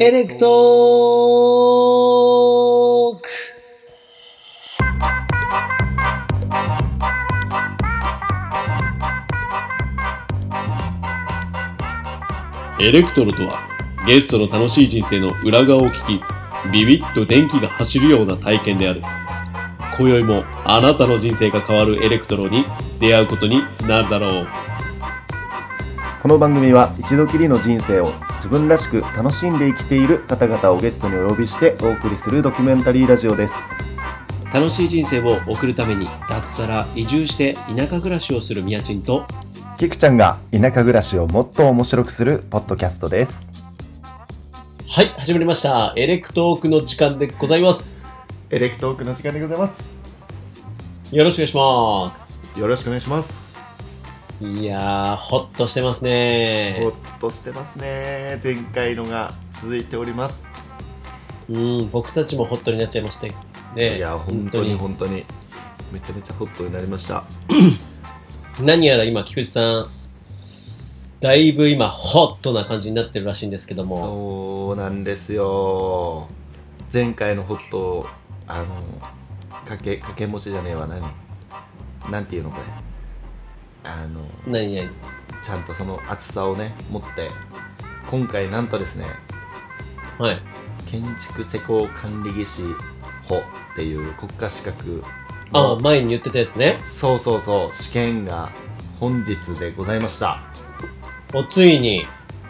エレクトーク。エレクトロとはゲストの楽しい人生の裏側を聞きビビッと電気が走るような体験である。今宵もあなたの人生が変わるエレクトロに出会うことになるだろう。この番組は一度きりの人生を自分らしく楽しんで生きている方々をゲストにお呼びしてお送りするドキュメンタリーラジオです。楽しい人生を送るために脱サラ移住して田舎暮らしをするみやちんとキクちゃんが田舎暮らしをもっと面白くするポッドキャストです。はい始まりました。エレクトークの時間でございます。エレクトークの時間でございます。よろしくお願いします。よろしくお願いしますいやーホッとしてますね。ほっとしてますね。前回のが続いております。うん僕たちもホットになっちゃいましたねいや本当に本当に。めちゃめちゃホットになりました。何やら今菊池さんだいぶ今ホットな感じになってるらしいんですけども。そうなんですよ。前回のホットあのかけかけ餅じゃねえわ。何？なんていうのこれ？あの何々。ちゃんとその厚さをね持って今回なんとですねはい。建築施工管理技師法っていう国家資格あの前に言ってたやつね。そうそうそう試験が本日でございました。おついに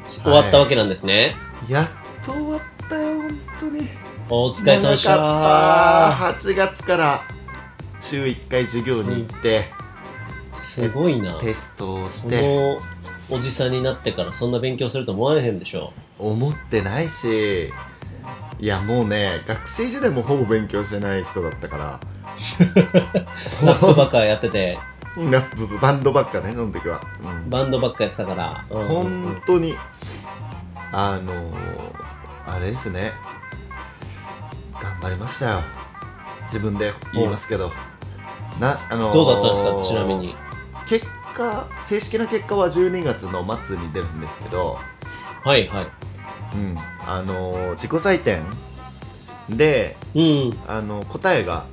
終わったわけなんですね、やっと終わったよ本当に。お疲れ様でした。長かった。8月から週1回授業に行ってすごいな。テストをしこてのおじさんになってからそんな勉強すると思われへんでしょ？思ってないしいやもうね学生時代もほぼ勉強してない人だったから。ラップばっかやってて。ラップバンドばっかねその時は、うん。バンドばっかやってたから、うん。本当にあのー、あれですね。頑張りましたよ。自分で言いますけど。なあのーどうだったんですか？ちなみに結果正式な結果は12月の末に出るんですけど、はいはい。うん。あのー自己採点でうん。あの答えが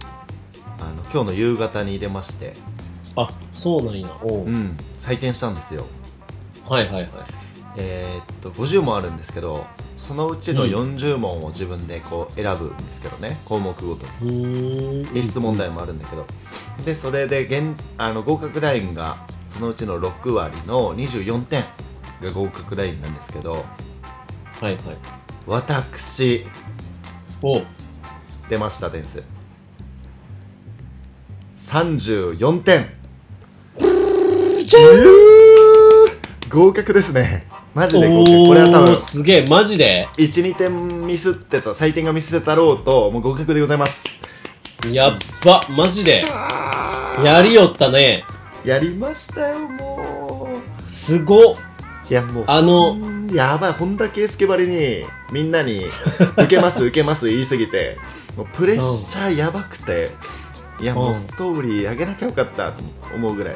あの今日の夕方に出まして、あそうなんや。おう、うん、採点したんですよ。はいはいはい。えーっと50問あるんですけどそのうちのうん。40問を自分でこう選ぶんですけどね項目ごとに。質問題もあるんだけど。でそれで現あの合格ラインがそのうちの6割の24点が合格ラインなんですけど。はいはい。私お。出ました点数。34点。合格ですねマジで合お格これは多分ーすげえマジで。12点ミスってた採点がミスってたろうともう合格でございます。やっばマジで。やりよったね。やりましたよもすごっ。ういやもうあのうんやばい本田圭佑ばりにみんなに受けます 受けます言いすぎて。もうプレッシャーやばくて。いやもううん。ストーリー上げなきゃよかったと思うぐらい。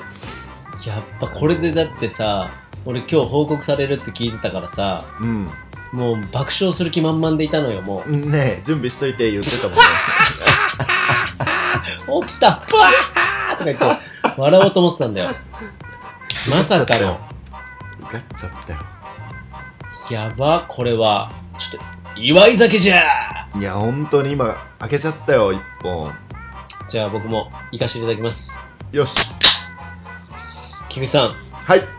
やっぱこれでだってさ俺今日報告されるって聞いてたからさうん。もう爆笑する気満々でいたのよもねえ準備しといて言ってたもんね。う 落ちたブワーとか言って笑おうと思ってたんだよ。まさかの。受かっちゃったよ。やばこれは。ちょっと祝い酒じゃ。いや本当に今開けちゃったよ一本。じゃあ僕も行かせていただきます。よし。菊池さん。はい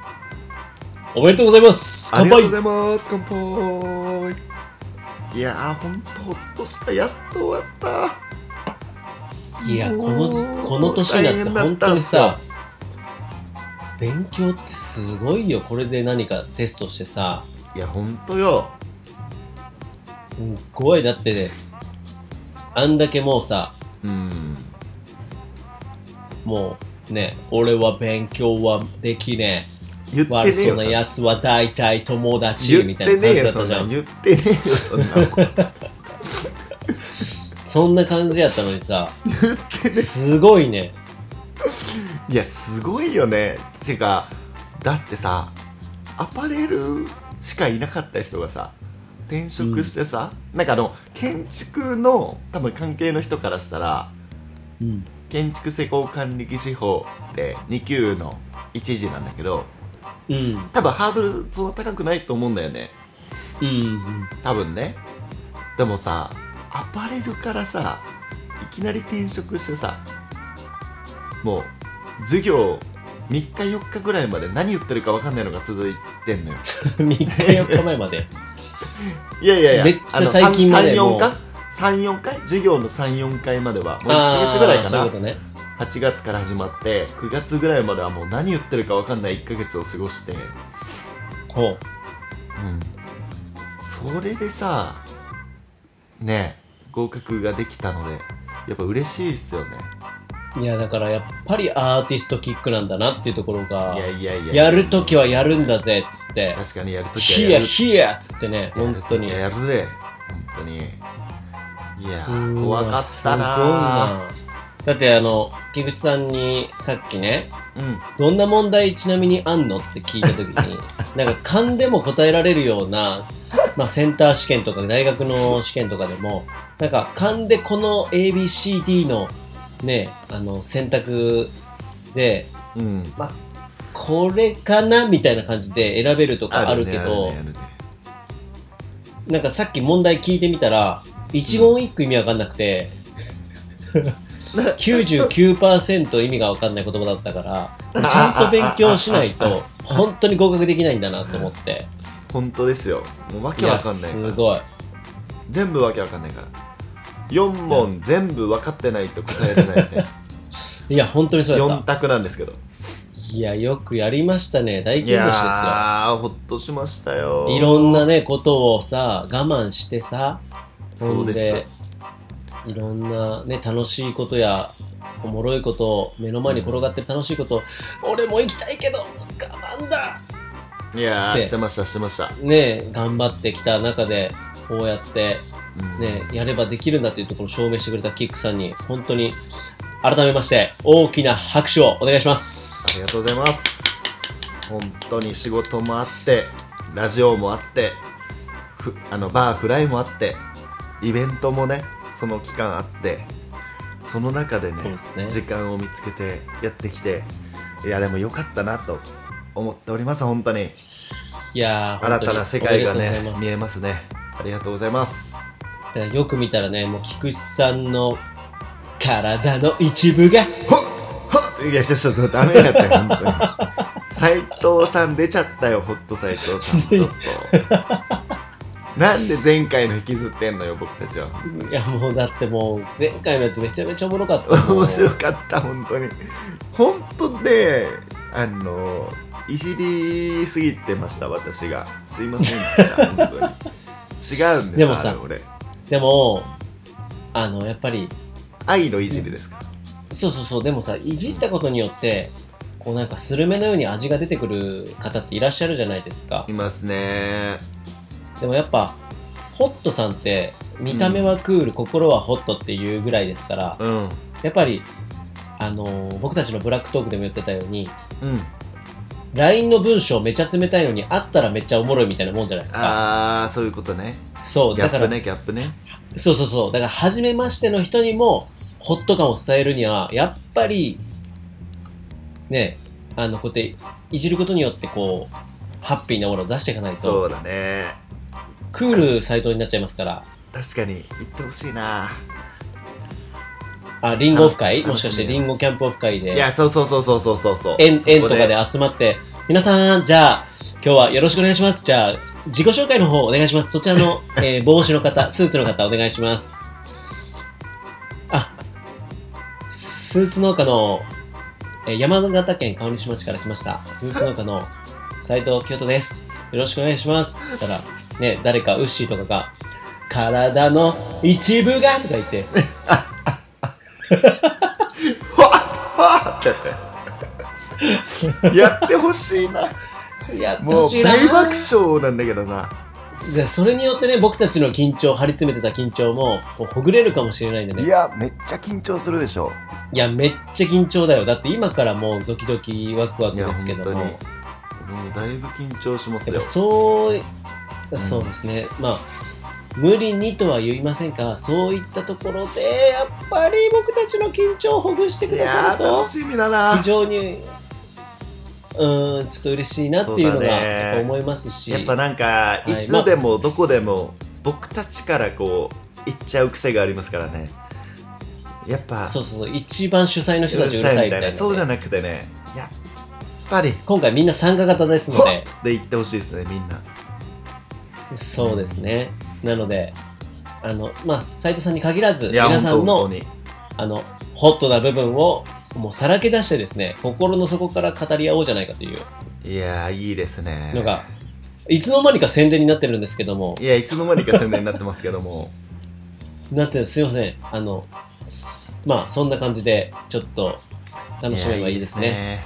おめでとうございます。乾杯。ありがとうございます。乾杯。いやーほんとほっとした。やっと終わった。いやこものうこの年になって本当にさ勉強ってすごいよ。これで何かテストしてさ。いやほんとよ。すっごい。だってねあんだけもうさうん。もうね俺は勉強はできね言ってねええ悪そうななやつは大体友達みたいな感じだったじゃそん。言ってねえよそんなそんな感じやったのにさ言ってねすごいね。いやすごいよね。てかだってさアパレルしかいなかった人がさ転職してさ、なんかあの建築の多分関係の人からしたらうん。建築施工管理技師法って2級の1時なんだけどうん。多分ハードルそんな高くないと思うんだよねうん。多分ねでもさアパレルからさいきなり転職してさもう授業3日4日ぐらいまで何言ってるか分かんないのが続いてんのよ 3日4日前まで。いやいやいやめっちゃ最近までもう34回34回？授業の34回まではもう1ヶ月ぐらいかなそういうことね。8月から始まって9月ぐらいまではもう何言ってるか分かんない1ヶ月を過ごして。ほう。それでさねえ合格ができたのでやっぱ嬉しいっすよね。いや、だからやっぱりアーティストキックなんだなっていうところがい、やいやいやや。るときはやるんだぜっつって、確かにやるときはヒヤやる。ヒヤっつってね、本当に。やるぜ本当に。いや怖かったなだってあの、木口さんにさっきね、うんどんな問題ちなみにあんの？って聞いたときに、なんか勘でも答えられるような、まあセンター試験とか大学の試験とかでも、なんか勘でこの ABCD のね、あの選択で、うん。これかなみたいな感じで選べるとかあるけど、ねあるね。なんかさっき問題聞いてみたら、一言一句意味わかんなくて、99%意味がわかんない言葉だったから、ちゃんと勉強しないと、本当に合格できないんだなと思って。本当ですよもうわけわかんないからすごい。全部わけわかんないから4問全部分かってないと答えれないみたいいや、本当にそうや4った。択なんですけどいや、よくやりましたね。大い金星ですよ。やーほっとしましたよいろんなね、ことをさ、我慢してさ、そうですいろんなね、楽しいことや、おもろいこと、目の前に転がってる楽しいこと、俺も行きたいけど、我慢だいやしてましたしてました、ね、頑張ってきた中で、こうやって、うん。ね、やればできるんだというところを証明してくれたキックさんに、本当に、改めまして、大きな拍手をお願いしまあす。りがとうございます。本当に仕事もあってラジオもあってふあのバーフライもあってイベントもねその期間あってその中でねね。時間を見つけてやってきていやでも良かったなと思っております本当に。いやー、新たな世界がね見えますね。ありがとうございます。よく見たらね、もう菊池さんの体の一部が、ほっほっいやちょっとダメやったよ 本当に。斉藤さん出ちゃったよホット斉藤さんちょっと なんで前回の引きずってんのよ僕たちは。いやもうだってもう前回のやつめちゃめちゃおもろかった。面白かった本当に。本当であのいじりすぎてました私が。すいませんでした本当に。違うんですでもさでも、あの、やっぱり、愛のいじりですか。そうそうそう、でもさ、いじったことによって、こうなんかスルメのように味が出てくる方っていらっしゃるじゃないですか。いますねでもやっぱ、ホットさんって、見た目はクール、心はホットっていうぐらいですから、うん。やっぱり、あのー僕たちのブラックトークでも言ってたように、うん。LINE の文章めちゃ冷たいのに、あったらめっちゃおもろいみたいなもんじゃないですか。ああそういうことね。そう、だから、ギャップねギャップね。そうそうそう。だから、初めましての人にも、ホット感を伝えるには、やっぱり、ね、あの、こうやって、いじることによって、こう、ハッピーなものを出していかないそと、うだねクール斎藤になっちゃいますから。確かに言ってほしいなあ、リンゴオフ会？あもしかしてリンゴキャンプオフ会で、いやそうそうそうそうそうそうそう円、そこ円とかで集まって、皆さん、じゃあ、今日はよろしくお願いします。じゃあ、自己紹介の方お願いします。そちらの、えー帽子の方、スーツの方お願いします。あ、スーツ農家の、えー山形県川西町から来ました。スーツ農家の斉藤清人です。よろしくお願いします。つったら、ね、誰かウッシーとかが、体の一部がとか言って、はっってやってやってほしいな。やってもうほしいな。大爆笑なんだけどな。でそれによってね、僕たちの緊張、張り詰めてた緊張も、こうほぐれるかもしれないんでね。いやめっちゃ緊張するでしょ。いや、めっちゃ緊張だよ。だって今からもうドキドキワクワクいやですけど当に。俺もだいぶ緊張しますよ。やっぱそううんそうですね。まあ、無理にとは言いませんが、そういったところで、やっぱり僕たちの緊張をほぐしていくださると非常に、うん、ちょっと嬉しいなっていうのが思いますし、やっぱなんかい。いつでもどこでも僕たちからこう言っちゃう癖がありますからね。やっぱそうそう、一番主催の人たちうるさいみたいなね、そうじゃなくてね。やっぱり今回みんな参加型ですので、で言ってほしいですねみんなそうですね。なので、あの、まあ、斉藤さんに限らず、皆さんのあの、ホットな部分をもうさらけ出してですね、心の底から語り合おうじゃないかという。いやーいいですね。のが、いつの間にか宣伝になってるんですけども、いやいつの間にか宣伝になってますけども。なってるす。いません。あの、まあ、そんな感じで、ちょっと楽しめばいいですね。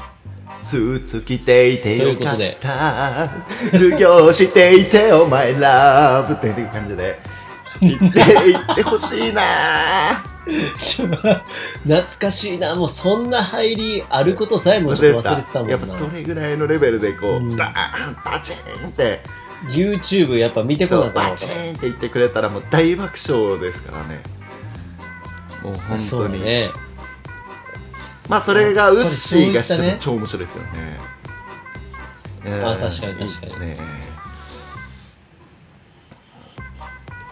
ねスーツ着ていてよかった。授業していてお前ラブっていう感じで。言っていってほしいな。懐かしいな、もうそんな入りあることさえもちょっと忘れてたもんな。やっぱ。それぐらいのレベルでこう、うん。ダーンバチーンって。YouTube やっぱ見てこなかったバチーンって言ってくれたらもう大爆笑ですからね。もう本当に、だね。まあそれがウッシーがしても超面白いですよね。えあ確かに確かに。ね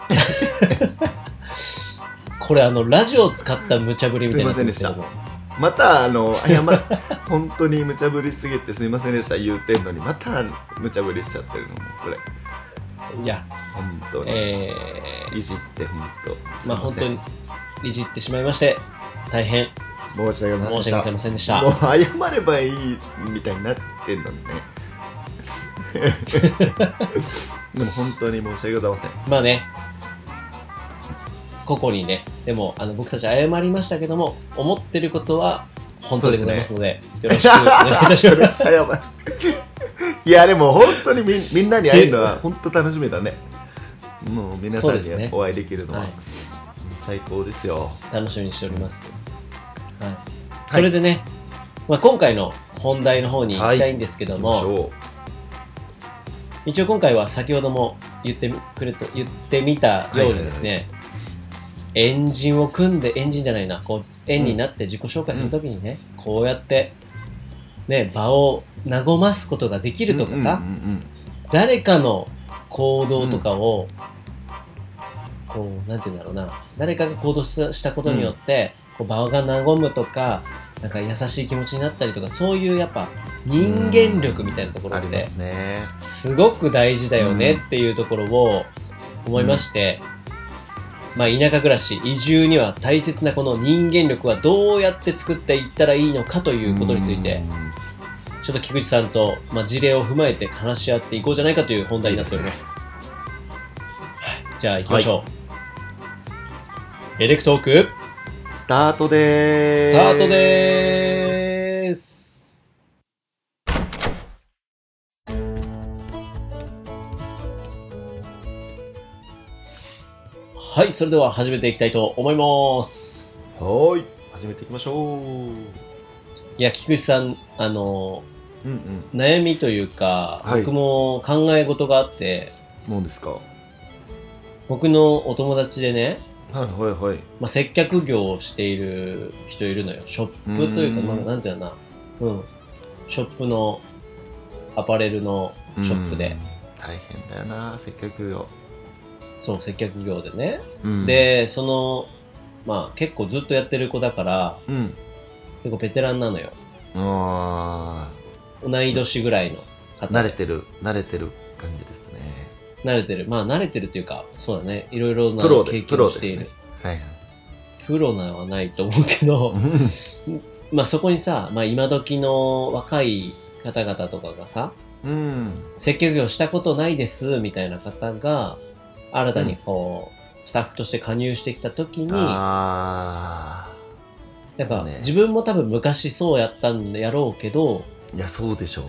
これあの、ラジオを使った無茶ぶりみたいになすいませんでまたあの謝る 本当に無茶ぶりすぎてすいませんでした言うてんのにまた無茶ぶりしちゃってるのもこれ。いや、本当に、えいじって本当。ー、まあ本当ににいじってしまいまして、大変申し訳ございません申し訳ございませんでした。もう謝ればいいみたいになってんのにね。でも本当に申し訳ございません。まあね、個々にね、でもあの僕たち謝りましたけども、思ってることは本当でございますので、よろしくお願いいたします。い いやでも本当にみみんなに会えるのは本当楽しみだね。もう皆さんにお会いできるのははい。最高ですよ、楽しみにしております。はい。それでね、まあ、今回の本題の方に行きたいんですけども、一応今回は先ほども言ってくれと言ってみたようにですね、エンジンを組んでエンジンじゃないなこう円になって自己紹介するときにね、こうやってね場を和ますことができうるとかさ、うんうんうん誰かの行動とかを、こうなんて言うんだろうな誰かが行動したしたことによって、こう場が和むとかなんか優しい気持ちになったりとかそういうやっぱ人間力みたいなところってすごく大事だよねっていうところを思いまして、まあ田舎暮らし移住には大切なこの人間力はどうやって作っていったらいいのかということについてうん。ちょっと菊池さんと、まあ、事例を踏まえて話し合っていこうじゃないかという本題になっております。はい。じゃあ行きましょう。エレクトーク。スタートでーすスタートでーす。はい、それでは始めていきたいと思います。はーい。始めていきましょう。いや、菊池さん、あの、うんうん。悩みというか、はい。僕も考え事があって、もうですか？はい僕のお友達でね、はいはいまあ、接客業をしている人いるのよ。ショップというか、うんまあ、なんていうのかな。うん。ショップの、アパレルのショップで、うん大変だよな接客業、そう、接客業でね。うん、で、その、まあ、結構ずっとやってる子だから、うん結構ベテランなのよ。あ同い年ぐらいのー方で。慣れてる慣れてる感じですね慣れてる。まあ、慣れてるっていうか、そうだね。いろいろなプロで経験をしている。ね。はいはい。プロなのはないと思うけど、まあそこにさ、まあ今時の若い方々とかがさ、うん。接客業したことないですみたいな方が、新たにこう、スタッフとして加入してきた時に、あなんかね。自分も多分昔そうやったんやろうけど、あいやそうでしょ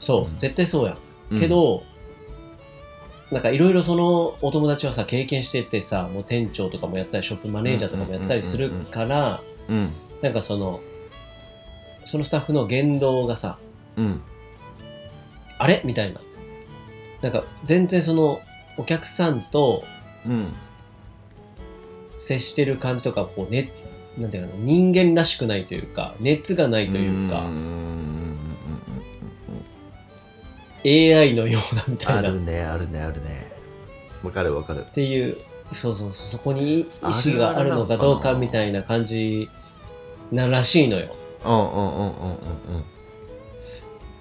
そう、うん。絶対そうや。ん。うけ、ど、なんかいろいろそのお友達はさ、経験しててさ、もう店長とかもやってたり、ショップマネージャーとかもやってたりするから、うんなんかその、そのスタッフの言動がさ、うん。あれ？みたいな。なんか全然そのお客さんとうん。接してる感じとか、こうね、なんていうかな、人間らしくないというか、熱がないというかん、んん AI のようなみうんあたいな。っるねあるねあるね。わかるわかる。ていう、そうそうそう、そこに意志があるのかどうかみたいな感じならしいのよ。うんうんうんうんうん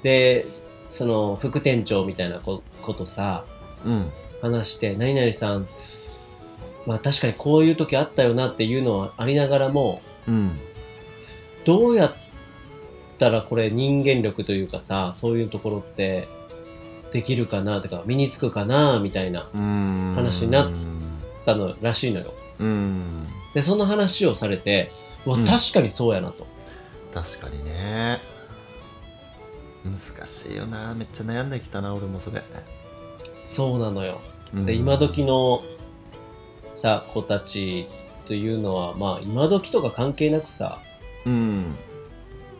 で、その副店長みたいなこことさ、うんうん。話して、何々さん、まあ確かにこういう時あったよなっていうのはありながらも、うん。どうやったらこれ人間力というかさ、そういうところってできるかなとか、身につくかなみたいな、うん。話になったのらしいのよ。うん。で、その話をされて、うわ、うん。確かにそうやなと。確かにね。難しいよな。めっちゃ悩んできたな俺もそれ、そうなのよ。うん。で、今時のさ、子たちというのは、まあ今時とか関係なくさ、うん。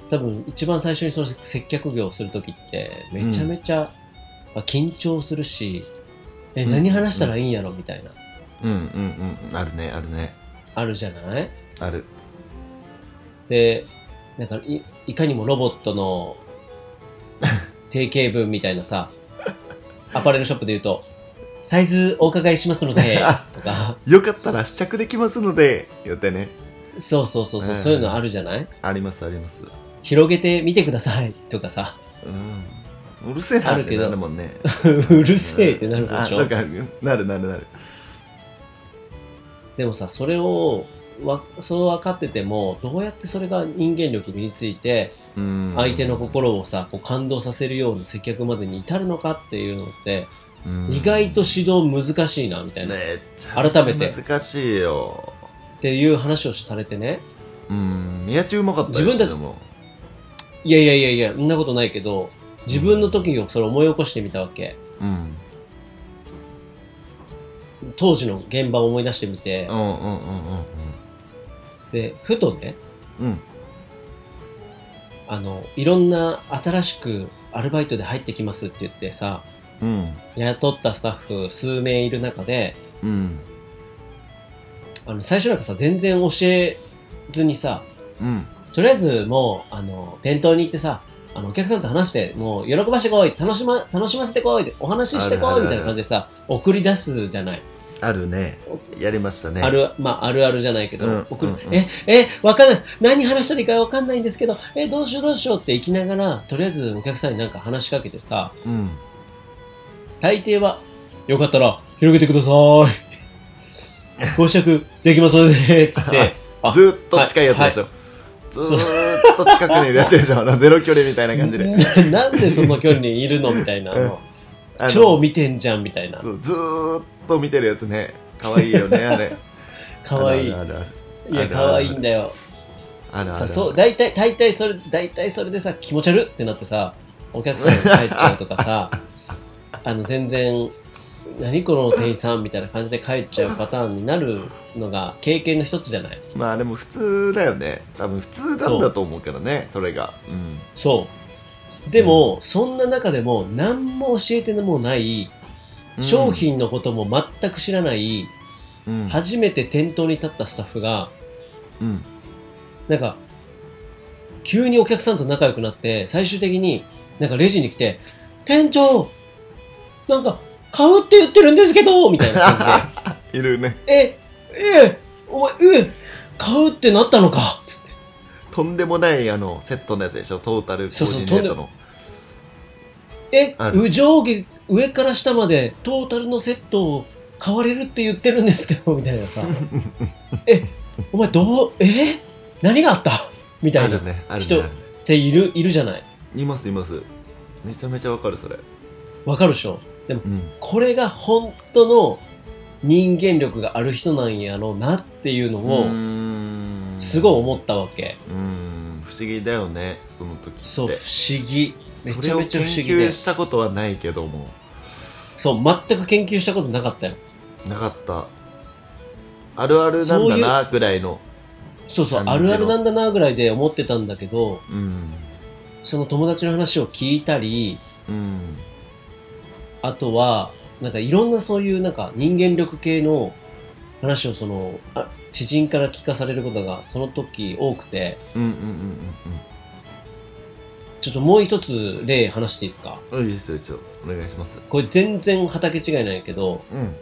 多分一番最初にその接客業をするときって、めちゃめちゃ、まあ緊張するし、え、うん何話したらいいんやろ？みたいな、うんうんうんあるねあるね。あるじゃない？ある。で、なんかい、いかにもロボットの定型文みたいなさ、アパレルショップで言うと、サイズお伺いしますので、とか、よかったら試着できますので言ってね。そうそうそうそう、うん。そういうのあるじゃない？ありますあります。広げてみてください、とかさ、うんうるせえなってあるけど。なるもんね。うるせえってなるでしょ？あなんかなるなるなる。でもさ、それを、わそう分かってても、どうやってそれが人間力身について、うん。相手の心をさ、こう感動させるような接客までに至るのかっていうのって、うん。意外と指導難しいな、みたいな。めっちゃ改めて。難しいよ。っていう話をされてね。うん。宮地うまかったよ自分たちでも。いやいやいやいや、そんなことないけど、自分の時をそれ思い起こしてみたわけ。うん当時の現場を思い出してみて、で、ふとね、あの、いろんな新しくアルバイトで入ってきますって言ってさ、うん雇ったスタッフ数名いる中で、うんあの、最初なんかさ、全然教えずにさ、うんとりあえずもう、あの、店頭に行ってさ、あの、お客さんと話して、もう、喜ばしてこい楽しま、楽しませてこいお話ししてこいみたいな感じでさ、送り出すじゃない。あるね。やりましたね。ある、まあ、あるあるじゃないけど、うん送る、うんうん。え、え、わかんないです。何話したらいいかわかんないんですけど、え、どうしようどうしようって行きながら、とりあえずお客さんになんか話しかけてさ、うん。大抵は、よかったら、広げてください。ご試着できますので、つって、あずーっと近いやつでしょ、ずーっと近くにいるやつでしょゼロ距離みたいな感じでななんでその距離にいるのみたいな、あのあの超見てんじゃんみたいな。ずーっと見てるやつね可愛いよねあれかわいい。いあるあるあるや、あるかわいいんだよ。あるあるさ、そう、大体、大体それ、大体それでさ、気持ち悪ってなってさ、お客さんが帰っちゃうとかさ、あの、全然、何この店員さんみたいな感じで帰っちゃうパターンになるのが経験の一つじゃない？まあでも普通だよね。多分普通なんだと思うけどねそれが。うん。そう。でも、そんな中でも何も教えてもない、商品のことも全く知らない、うん。初めて店頭に立ったスタッフが、うん。なんか、急にお客さんと仲良くなって、最終的になんかレジに来て、店長なんか、買うって言ってるんですけどみたいな感 いるね。じで、え、え、お前、え、買うってなったのかつって。とんでもないあのセットのやつでしょ？トータルコーディネートの。えあ、る。う上下、上から下までトータルのセットを買われるって言ってるんですけど、みたいなさ。え、お前どう、え何があった？みたいな。人あるね。ている、いるじゃない。いますいます。めちゃめちゃわかるそれ。わかるでしょ？でも、うん。これが本当の人間力がある人なんやろうなっていうのを、すごい思ったわけ。うん。不思議だよねその時って。そう、不思議。めちゃめちゃ不思議それを研で究。したことはないけども。そう、全く研究したことなかったよ。なかった。あるあるなんだなぐらいのそうそう、あるあるなんだなぐらいで思ってたんだけど、うん。その友達の話を聞いたり、うんあとは、なんかいろんなそういうなんか人間力系の話をその、あ知人から聞かされることがその時多くて、うんうんうんちょっともう一つ例話していいですか？うんうんいいですよいいですよ。お願いします。これ全然畑違いなんやけど、うん。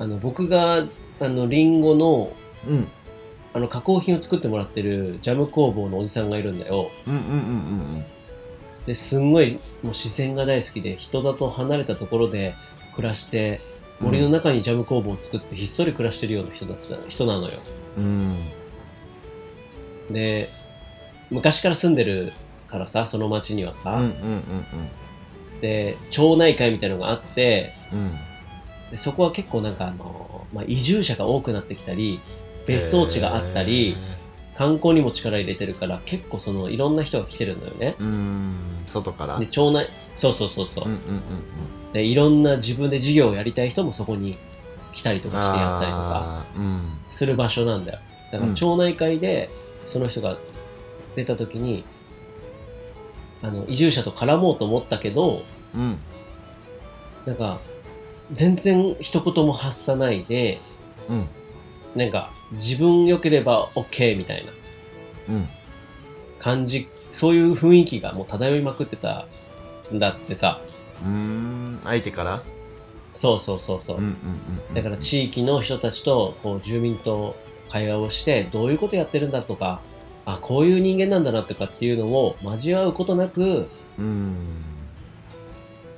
あの僕があのリンゴのうん。あの加工品を作ってもらってるジャム工房のおじさんがいるんだよ。うんうんうんうんですんごいもう自然が大好きで人里離れたところで暮らして森の中にジャム工房を作ってひっそり暮らしてるような人たちな人なのよ。うん。で昔から住んでるからさその町にはさ、うんうんうんで町内会みたいなのがあってうん。うんでそこは結構なんかあの、まあ、移住者が多くなってきたり別荘地があったり、観光にも力入れてるから結構そのいろんな人が来てるのよね。うーん。外から？で町内そうそうそうそう、うんうんうんでいろんな自分で事業をやりたい人もそこに来たりとかしてやったりとかする場所なんだよ。だからうん。町内会でその人が出た時に、あの移住者と絡もうと思ったけどうん。なんか全然一言も発さないでうん。なんか自分良ければ OK みたいなうん。感じ。そういう雰囲気がもう漂いまくってたんだってさ。うーん。相手から？そうそうそうそう、だから地域の人たちとこう住民と会話をしてどういうことやってるんだとかあこういう人間なんだなとかっていうのを交わうことなくうん。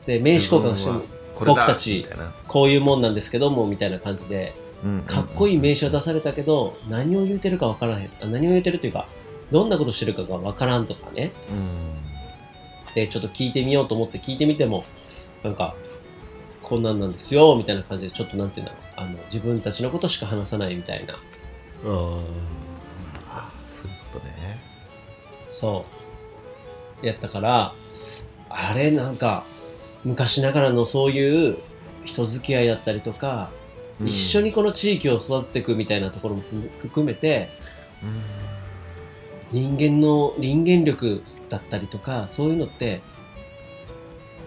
で名刺交換しても僕たちこういうもんなんですけどもみたいな感じでかっこいい名刺を出されたけど何を言うてるかわからへん。あ何を言うてるというかどんなことしてるかがわからんとかね。うん。でちょっと聞いてみようと思って聞いてみてもなんかこんなんなんですよみたいな感じでちょっとなんていうんだろう。あの自分たちのことしか話さないみたいな。ああそういうことね。そう。やったから、あれなんか、昔ながらのそういう人付き合いだったりとか、一緒にこの地域を育てていくみたいなところも含めて、人間の人間力だったりとか、そういうのって、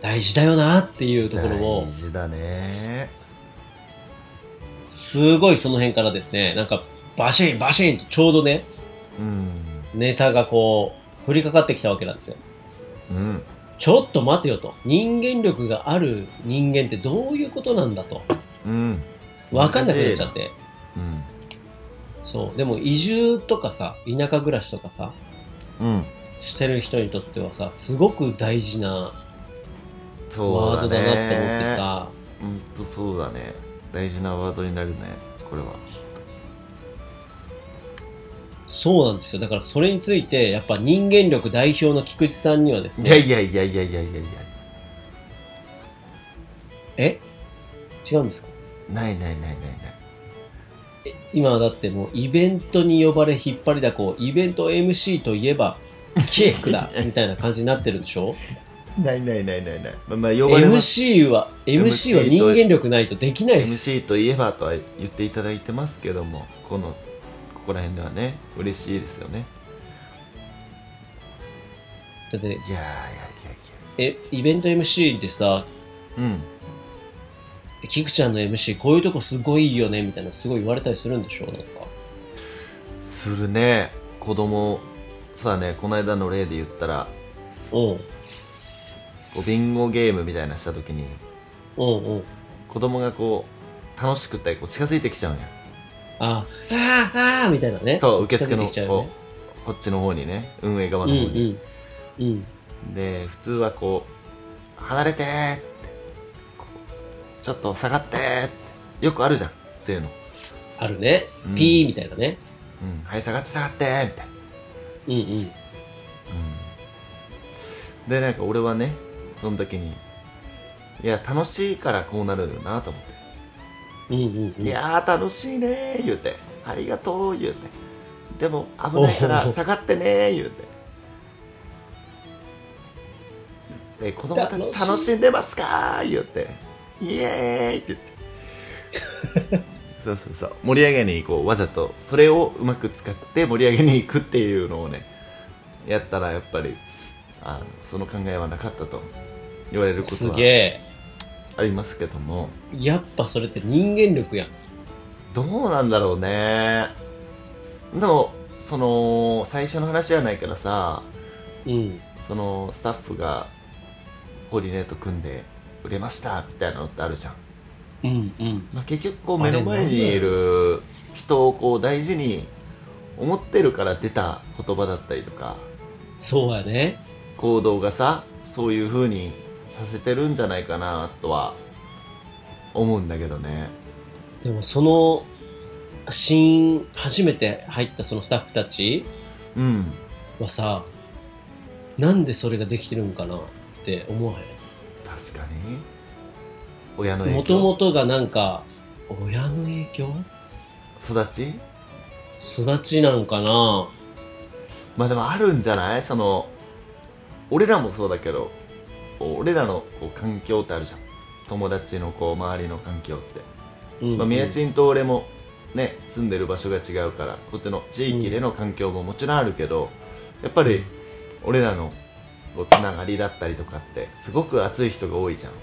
大事だよなっていうところを大、事だねすごいその辺からですね、なんか、バシンバシンとちょうどね、うんネタがこう、降りかかってきたわけなんですよ。うんちょっと待てよと。人間力がある人間ってどういうことなんだと。うんわかんなくなっちゃって。うん。そう。でも移住とかさ、田舎暮らしとかさ、うん。してる人にとってはさ、すごく大事なワードだなって思ってさ、ほんとそうだね。大事なワードになるねこれは。そうなんですよ。だからそれについて、やっぱ人間力代表の菊池さんにはですいやね、いやいやいやいやいやいや。え？違うんですか？ないないないないない。え今はだってもうイベントに呼ばれ引っ張りだこ、イベント MC といえば、キエクだみたいな感じになってるでしょ？ないないないないない。まあまあ呼ばれます。MC は、MC は人間力ないとできないです。MC といえばとは言っていただいてますけどもこのここら辺ではね嬉しいですよね。だって、いやいやいやいや。え、イベント MC でさ、うんキクちゃんの MC こういうとこすごいいいよねみたいなすごい言われたりするんでしょなんか。するね子供そうだねこの間の例で言ったらうん。こうビンゴゲームみたいなした時にうんうん。子供がこう楽しくてこう近づいてきちゃうんやああ、ああ、ああみたいなね。そう受付のこ近づいてきちゃうよね。うこっちの方にね運営側うんの方に、うん。うん。で普通はこう離れてーってちょっと下がってよくあるじゃんそういうの。あるね。うん。ピーみたいなね。うん。はい下がって下がってーみたいな。うんうん。うん。でなんか俺はねその時にいや楽しいからこうなるなと思って。うんうんうん。いやー楽しいねー言うて。ありがとう言うて。でも危ないから下がってねー言うて。で子供たち楽しんでますかー言うてイエーイ。って。そうそうそう。盛り上げにこうわざと。それをうまく使って盛り上げに行くっていうのをねやったらやっぱりあのその考えはなかったと。言われることすはげえ。ありますけども。やっぱそれって人間力やん。どうなんだろうね。でもその最初の話じゃないからさ。うん。そのスタッフがコーディネート組んで売れましたみたいなのってあるじゃん、うんうん。まあ、結局こう目の前にいる人をこう大事に思ってるから出た言葉だったりとかそうやね。行動がさそういう風にさせてるんじゃないかなとは思うんだけどね。でもその、シーン、初めて入ったそのスタッフたちうん。はさ、なんでそれができてるんかなって思わへ確かに。親のん。影もとも響とがなんか、親の影響？育ち？育ちなんかな。まあでもあるんじゃない？その俺らもそうだけど俺らのこう環境ってあるじゃん。友達のこう周りの環境って、うん、まあ、宮賃と俺もね住んでる場所が違うからこっちの地域での環境ももちろんあるけどやっぱり俺らのこうつながりだったりとかってすごく熱い人が多いじゃん。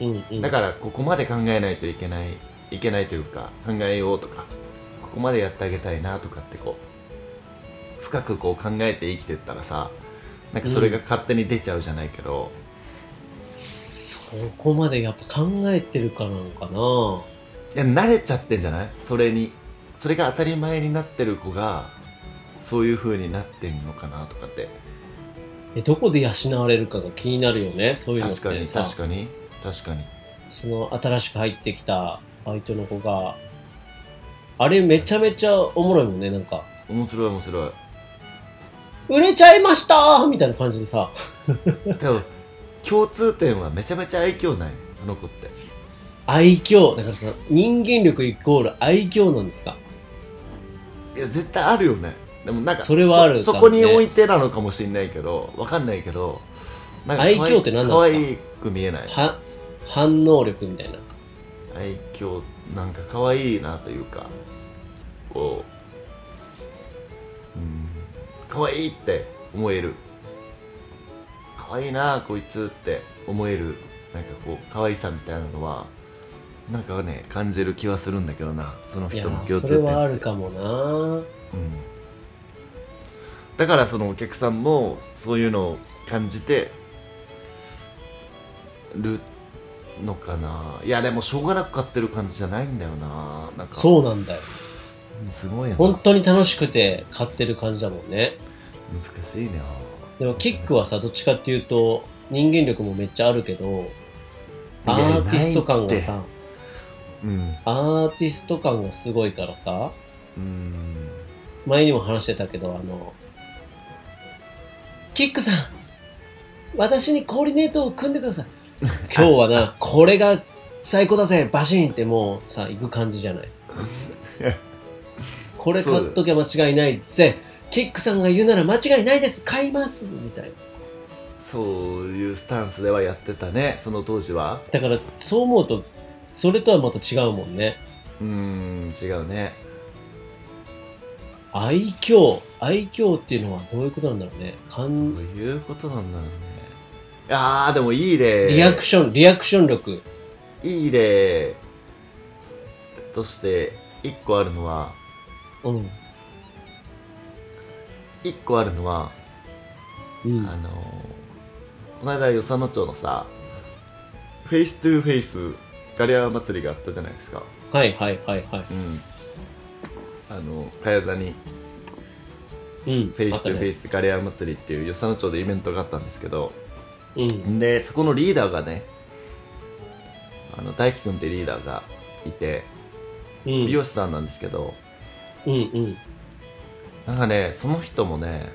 うんうん、だからここまで考えないといけないいけないというか考えようとかここまでやってあげたいなとかってこう深くこう考えて生きてったらさなんかそれが勝手に出ちゃうじゃないけど、そこまでやっぱ考えてるかなんかな。いや慣れちゃってんじゃない？それにそれが当たり前になってる子がそういう風になってんのかなとかってえどこで養われるかが気になるよね。そういうのっ確かに確かに。確かに。その新しく入ってきたバイトの子があれめちゃめちゃおもろいもんねなんか。面白い面白い。売れちゃいましたーみたいな感じでさ。でも共通点はめちゃめちゃ愛嬌ない。その子って。愛嬌。だからさ人間力イコール愛嬌なんですか？いや絶対あるよねでもなんかそれはあるそこに置いてなのかもしれないけどわかんないけどなんか可愛嬌って何なんですか？可愛く見えない。は反応力みたいな。愛嬌なんか可愛いなというかこううん可愛いって思える。可愛いなこいつって思える。なんかこう可愛さみたいなのはなんかね感じる気はするんだけどなその人の共それ通点はあるかもな。うんだからそのお客さんもそういうのを感じてるのかな。いやでもしょうがなく買ってる感じじゃないんだよな。なんかそうなんだよ。すごいな。本当に楽しくて買ってる感じだもんね。難しいねでもキックはさどっちかっていうと人間力もめっちゃあるけどアーティスト感がさうん。アーティスト感がすごいからさ。うん。前にも話してたけどあのキックさん私にコーディネートを組んでください。今日はな これが最高だぜ。バシーンってもうさ行く感じじゃない。これ買っときゃ間違いないぜ。キックさんが言うなら間違いないです。買います。みたいな。そういうスタンスではやってたね。その当時は。だからそう思うとそれとはまた違うもんね。うん違うね愛嬌。愛嬌っていうのはどういうことなんだろうね。かどうんいうことなんだろうね。いやーでもいい例。リアクションリアクション力。いい例。として一個あるのはうん。一個あるのは、うん。あのーこの間与謝野町のさフェイストゥフェイスガリア祭りがあったじゃないですか。はいはいはいはい。うんあの茅田にうんフェイストゥフェイススガリア祭りっていう与謝野町でイベントがあったんですけどうん。でそこのリーダーがねあの大輝くんってリーダーがいてうん。美容師さんなんですけど、うんうん。なんかねその人もね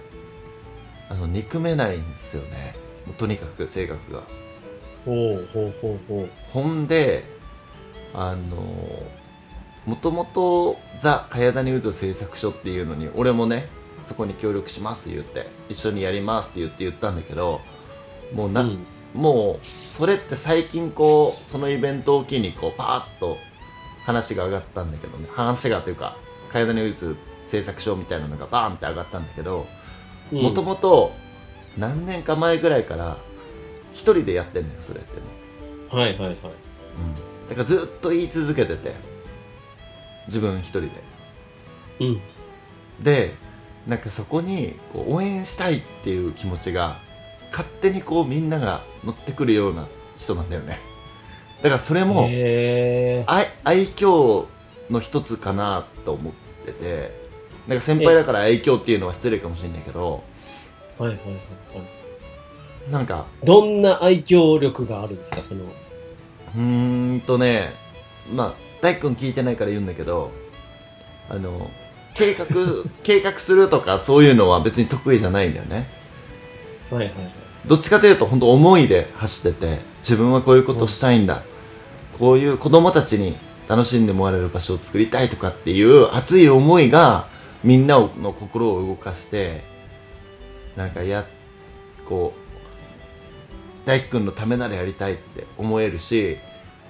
あの憎めないんですよね。とにかく性格が。ほうほうほうほう。ほんであのもともとザ・茅谷渦製作所っていうのに俺もねそこに協力します言って一緒にやりますって言って言ったんだけどもうな、うん。もうそれって最近こうそのイベントを機にこうパーッと話が上がったんだけどね。話がというか茅谷渦製作所みたいなのがバーンって上がったんだけどもともと何年か前ぐらいから一人でやってんのよそれってもはいはいはい。うん。だからずっと言い続けてて自分一人でうん。でなんかそこにこう応援したいっていう気持ちが勝手にこうみんなが乗ってくるような人なんだよねだからそれもへ愛愛嬌の一つかなと思っててなんか先輩だから愛嬌っていうのは失礼かもしれないけどー。はいはいはいはい。なんかどんな愛嬌力があるんですかその。うーんとねまあ大君聞いてないから言うんだけどあの計画 計画するとかそういうのは別に得意じゃないんだよねはいはいはい。どっちかというと本当思いで走ってて自分はこういうことしたいんだ、こういう子供たちに楽しんでもらえる場所を作りたいとかっていう熱い思いがみんなの心を動かしてなんかやこう大輝くんのためならやりたいって思えるし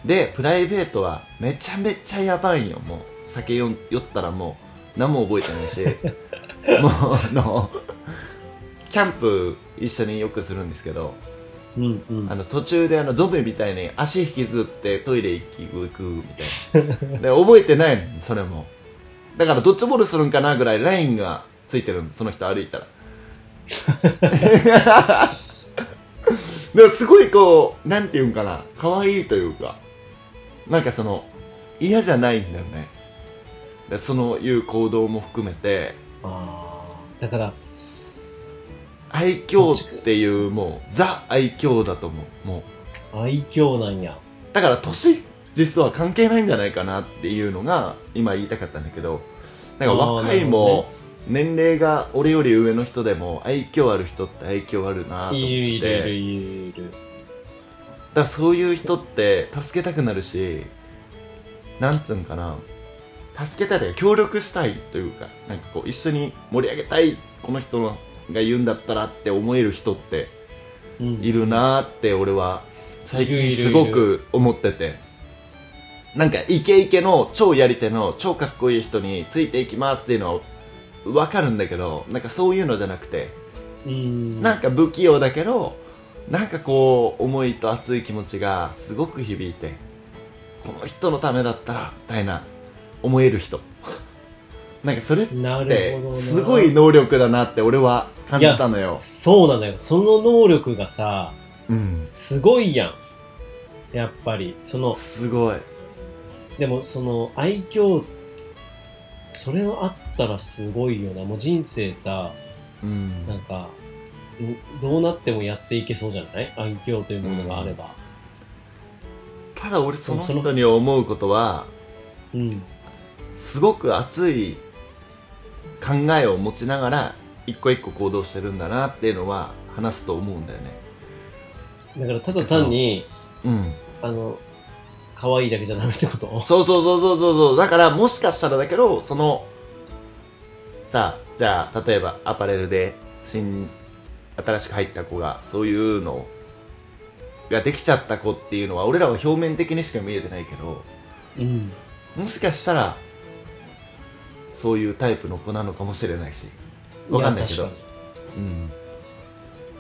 でプライベートはめちゃめちゃやばいよ。もう酒酔酔ったらもう何も覚えてないし。もうあのキャンプ一緒によくするんですけどうんうん。あの途中であのゾンビみたいに足引きずってトイレ行くみたいな。で覚えてないのそれも。だからドッジボールするんかなぐらいラインがついてるのその人歩いたら。でもすごいこうなんていうんかな可愛いというかなんかその嫌じゃないんだよね。でそのいう行動も含めて。ああ。だから、愛嬌っていうもうザ愛嬌だと思う。もう。愛嬌なんや。だから年実は関係ないんじゃないかなっていうのが今言いたかったんだけど。なんか若いも年齢が俺より上の人でも愛嬌ある人って愛嬌あるなと思って。いるいるいるいる。だそういう人って助けたくなるしなんつうんかな助けたいというか協力したいというかなんかこう一緒に盛り上げたいこの人が言うんだったらって思える人ってうんいるなーって俺は最近すごく思っててなんかイケイケの超やり手の超かっこいい人についていきますっていうのは分かるんだけどなんかそういうのじゃなくてうん。なんか不器用だけどなんかこう思いと熱い気持ちがすごく響いてこの人のためだったらみたいな思える人 なんかそれって。すごい能力だなって俺は感じたのよそうなのよ。その能力がさ、うんすごいやん。やっぱり。その、すごいでもその愛嬌、それがあったらすごいよな。もう人生さ、うんなんか、んどうなってもやっていけそうじゃない？愛嬌というものがあれば。ただ俺そのその人に思うことはうん。すごく熱い考えを持ちながら一個一個行動してるんだなっていうのは話すと思うんだよね。だからただ単に、うん。あの、可愛いだけじゃダメってこと？そうそうそうそうそうそう。だからもしかしたらだけどそのさあじゃあ例えばアパレルで新新しく入った子がそういうのができちゃった子っていうのは俺らは表面的にしか見えてないけどうん。もしかしたらそういうタイプの子なのかもしれないし。わかんないけど。うん。に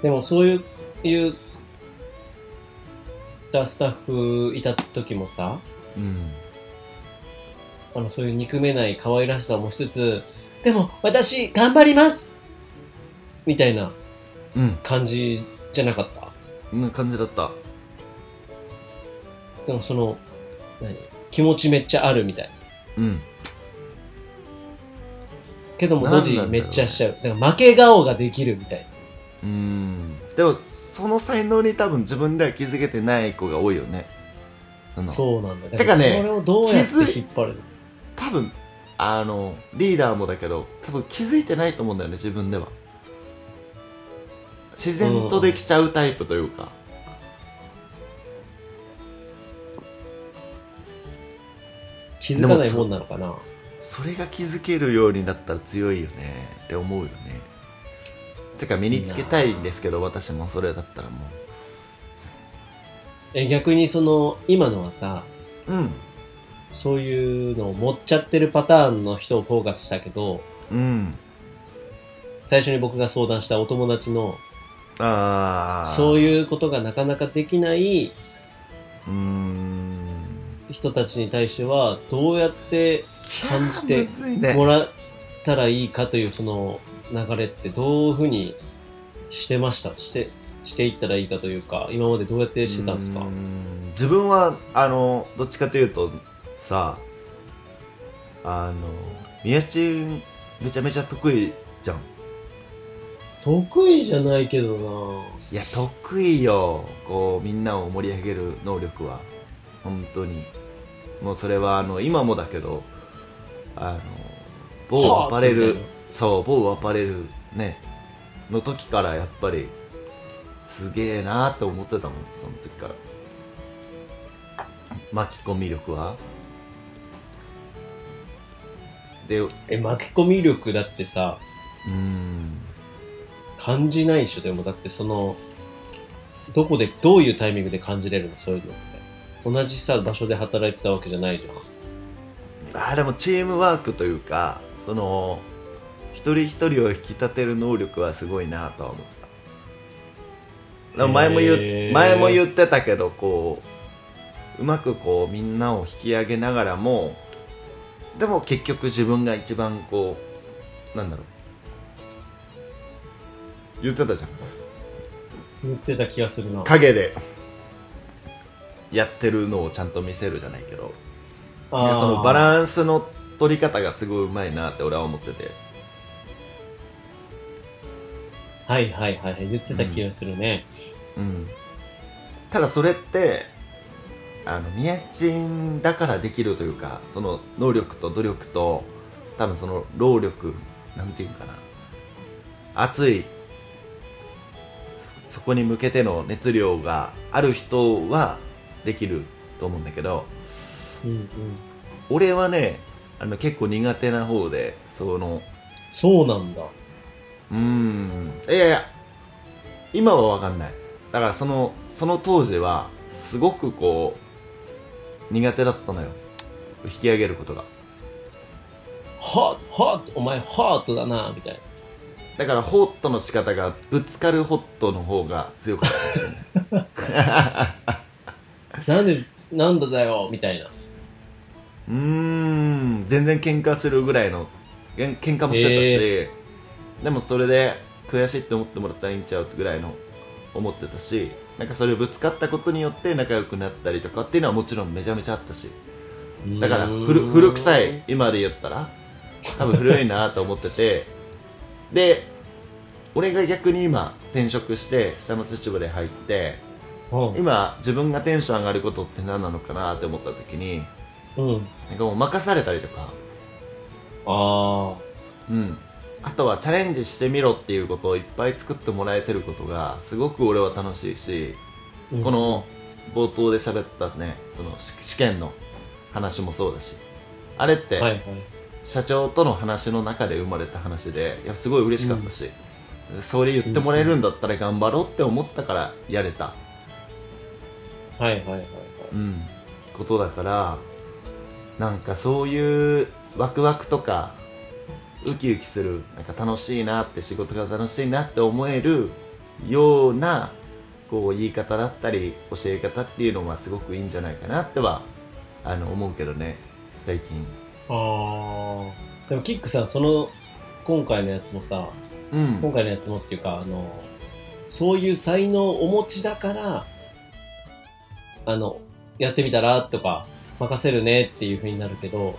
でもそういう、いう、スタッフいた時もさ、うん。あの、そういう憎めない可愛らしさもしつつ、でも私頑張りますみたいな。うん感じじゃなかった？こんな感じだったでもその、何？気持ちめっちゃあるみたい。うんけどもなんドジめっちゃしちゃう。だから負け顔ができるみたい。うんでもその才能に多分自分では気づけてない子が多いよねそのそうなんだ。てかねそれをどうやって気づい引っ張るの？多分あのリーダーもだけど多分気づいてないと思うんだよね自分では自然とできちゃうタイプというか、気づかないもんなのかな。それが気づけるようになったら強いよね。って思うよねてか身につけたいんですけど私もそれだったらもえ逆にその今のはさううん。そういうのを持っちゃってるパターンの人をフォーカスしたけどうん。最初に僕が相談したお友達のああそうういうことがなかなかできない人たちに対してはどうやって感じてもらったらいいかというその流れってどういうふうにしてました？してしていったらいいかというか今までどうやってしてたんですか？自分はあのどっちかというとさあの宮地めちゃめちゃ得意じゃん得意じゃないけどな。いや得意よ。こうみんなを盛り上げる能力は。本当に。もうそれはあの今もだけどあの某アパレルそう某アパレルねの時からやっぱりすげえなーって思ってたもん。その時から。巻き込み力は。でうえ巻き込み力だってさーん感じないでしょでもだってそのどこでどういうタイミングで感じれるの？そういうのって。同じさ場所で働いてたわけじゃないじゃん。あーでもチームワークというかその一人一人を引き立てる能力はすごいなとは思ってた。前も言,、前も言ってたけどこううまくこうみんなを引き上げながらもでも結局自分が一番こうなんだろう言ってたじゃん。言ってた気がするな。影で。やってるのをちゃんと見せるじゃないけど。そのバランスの取り方がすごいうまいなって俺は思ってて。はいはいはいはい言ってた気がするね、うん。ただそれってあの宮賃だからできるというかその能力と努力と多分その労力なんていうかな。熱いそそこに向けての熱量がある人はできると思うんだけどうんうん俺はねあの結構苦手な方でそのそうなんだ。うーん。いやいや今は分かんない。だからそのその当時はすごくこう苦手だったのよ。引き上げることが。ははお前ハートだなみたいなだからホットの仕方がぶつかるホットの方が強かったかもしれなんでなんだよみたいな。うーん全然喧嘩するぐらいの喧嘩もしてたし、でもそれで悔しいって思ってもらったらいいんちゃうぐらいの思ってたしなんかそれをぶつかったことによって仲良くなったりとかっていうのはもちろんめちゃめちゃあったしだから古古臭い今で言ったら。多分古いなと思っててで俺が逆に今転職して下の秩父で入ってうん。今自分がテンション上がることって何なのかなって思った時にうん。なんかもう任されたりとか。あうん、あとはチャレンジしてみろっていうことをいっぱい作ってもらえてることがすごく俺は楽しいし、あこの冒頭で喋ったねそのし試験の話もそうだしあれって、はいはい社長との話の中で生まれた話でいやすごい嬉しかったし、それ言ってもらえるんだったら頑張ろうって思ったからやれた、はいはいはいはい。うん、ことだからなんかそういうワクワクとかウキウキするなんか楽しいなって仕事が楽しいなって思えるようなこう言い方だったり教え方っていうのがすごくいいんじゃないかなってはあの思うけどね最近ああでもキックさんその今回のやつもさうん。今回のやつもっていうかあのそういう才能をお持ちだからあのやってみたらとか任せるねっていう風になるけど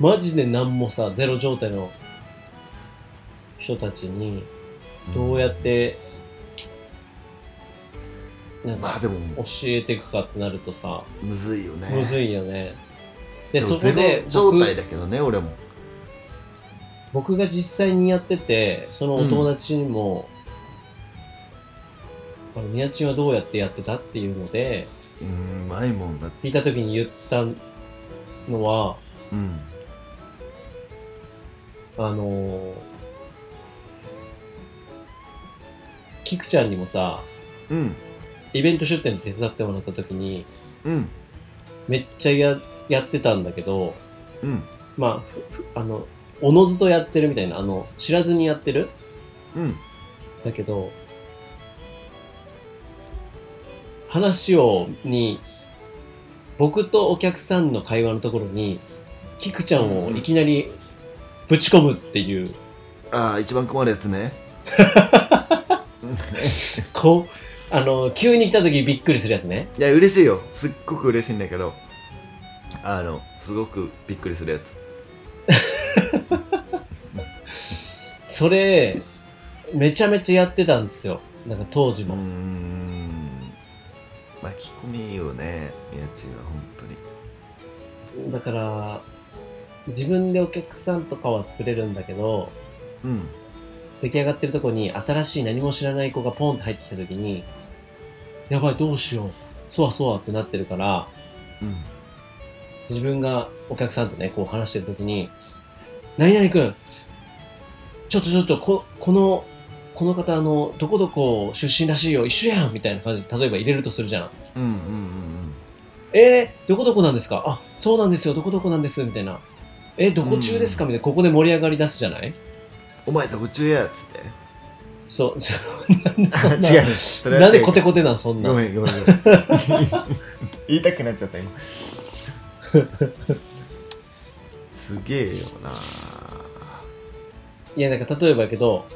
マジで何もさゼロ状態の人たちにどうやって、なんかまあでも教えていくかってなるとさむずいよね。むずいよねでそこでロ状僕態だけどね俺も。僕が実際にやっててそのお友達にも、あの宮地はどうやってやってたっていうのでうんうまいもんだ聞いた時に言ったのはうん。あのー、キクちゃんにもさうん。イベント出店で手伝ってもらった時にうん。めっちゃややってたんだけどうん。まああのおのずとやってるみたいなあの知らずにやってるうん。だけど話を、に、僕とお客さんの会話のところに、キクちゃんをいきなりぶち込むっていう、ああ一番困るやつね。こう、あの、急に来た時びっくりするやつね。いや嬉しいよ。すっごく嬉しいんだけどあのすごくびっくりするやつそれ、めちゃめちゃやってたんですよ。なんか当時も。ん巻き込みよね宮地は本当にだから、自分でお客さんとかは作れるんだけど、うん出来上がってるとこに新しい何も知らない子がポンって入ってきた時に、やばい、どうしよう。そわそわってなってるから、うん自分がお客さんとね、こう話してる時に、何々くん、ちょっとちょっと、ここの、この方、あの、どこどこ出身らしいよ、一緒やんみたいな感じで、例えば入れるとするじゃん。うんうんうんえー、どこどこなんですか？あ、そうなんですよ、どこどこなんです、みたいな。え、どこ中ですか？みたいな、ここで盛り上がり出すじゃない？お前どこ中やっつって。そう、そなんな 違う。なんでコテコテなん、そんな。ごめんごめん。言いたくなっちゃった今 すげえよな。いや、なんか例えばやけど、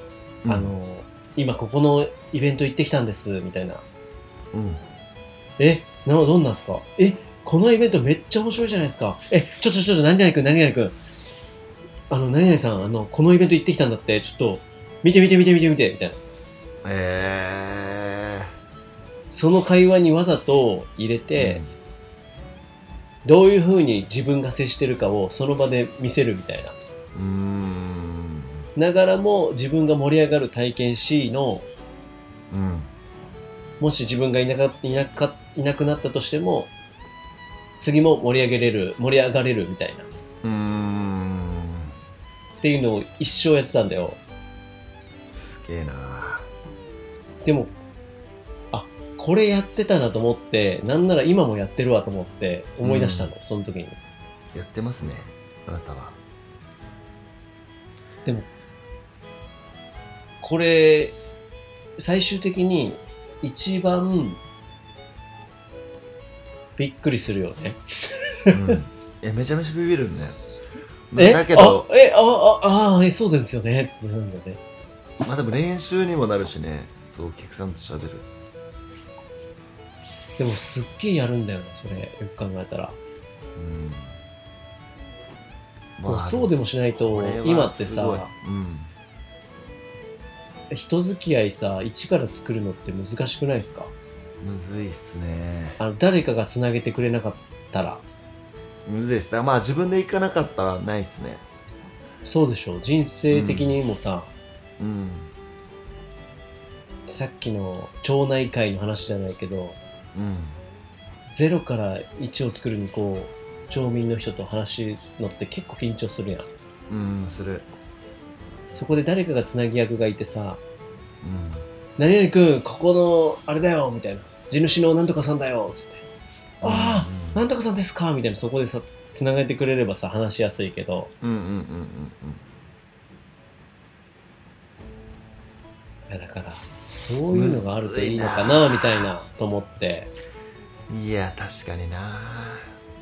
うん。あの、今ここのイベント行ってきたんです、みたいな。うん。え、などんなんすか？え、このイベントめっちゃ面白いじゃないですか。え、ちょちょちょ、何々くん、何々くん。あの、何々さん、あの、このイベント行ってきたんだって、ちょっと、見て見て見て見て見て、みたいな。え。その会話にわざと入れー、て、どういう風に自分が接してるかをその場で見せるみたいな。うーんながらも自分が盛り上がる体験 C の、うんもし自分がいなかいなかいなくなったとしても、次も盛り上げれる、盛り上がれるみたいな。うーんっていうのを一生やってたんだよ。すげえなでも、あ、これやってたなと思って、なんなら今もやってるわと思って思い出したの、その時に。やってますねあなたはこれ、最終的に一番びっくりするよね。うんいやめちゃめちゃビビるんだ だけどあ、え、あ、あ、あ、え、そうですよね。つってなんだよね。まあでも練習にもなるしねそうお客さんと喋るでもすっげえやるんだよね、それ。よく考えたら。うん。もうそうでもしないと今ってさ、うん。人付き合いさ、一から作るのって難しくないですか？むずいっすね。あの、誰かが繋げてくれなかったら。むずいっすね。まあ自分で行かなかったらないっすね。そうでしょ人生的にもさ、うん。さっきの町内会の話じゃないけど、うんゼロから1を作るにこう、町民の人と話すのって結構緊張するやん。うんするそこで誰かがつなぎ役がいてさ、うん何々くん、ここの、あれだよ、みたいな。地主のなんとかさんだよ、つって。ああ、なんとかさんですかみたいな、そこでさ、つなげてくれればさ、話しやすいけど、うんうんうんいやだから、そういうのがあるといいのかな、みたいな、と思って。いや確かにな。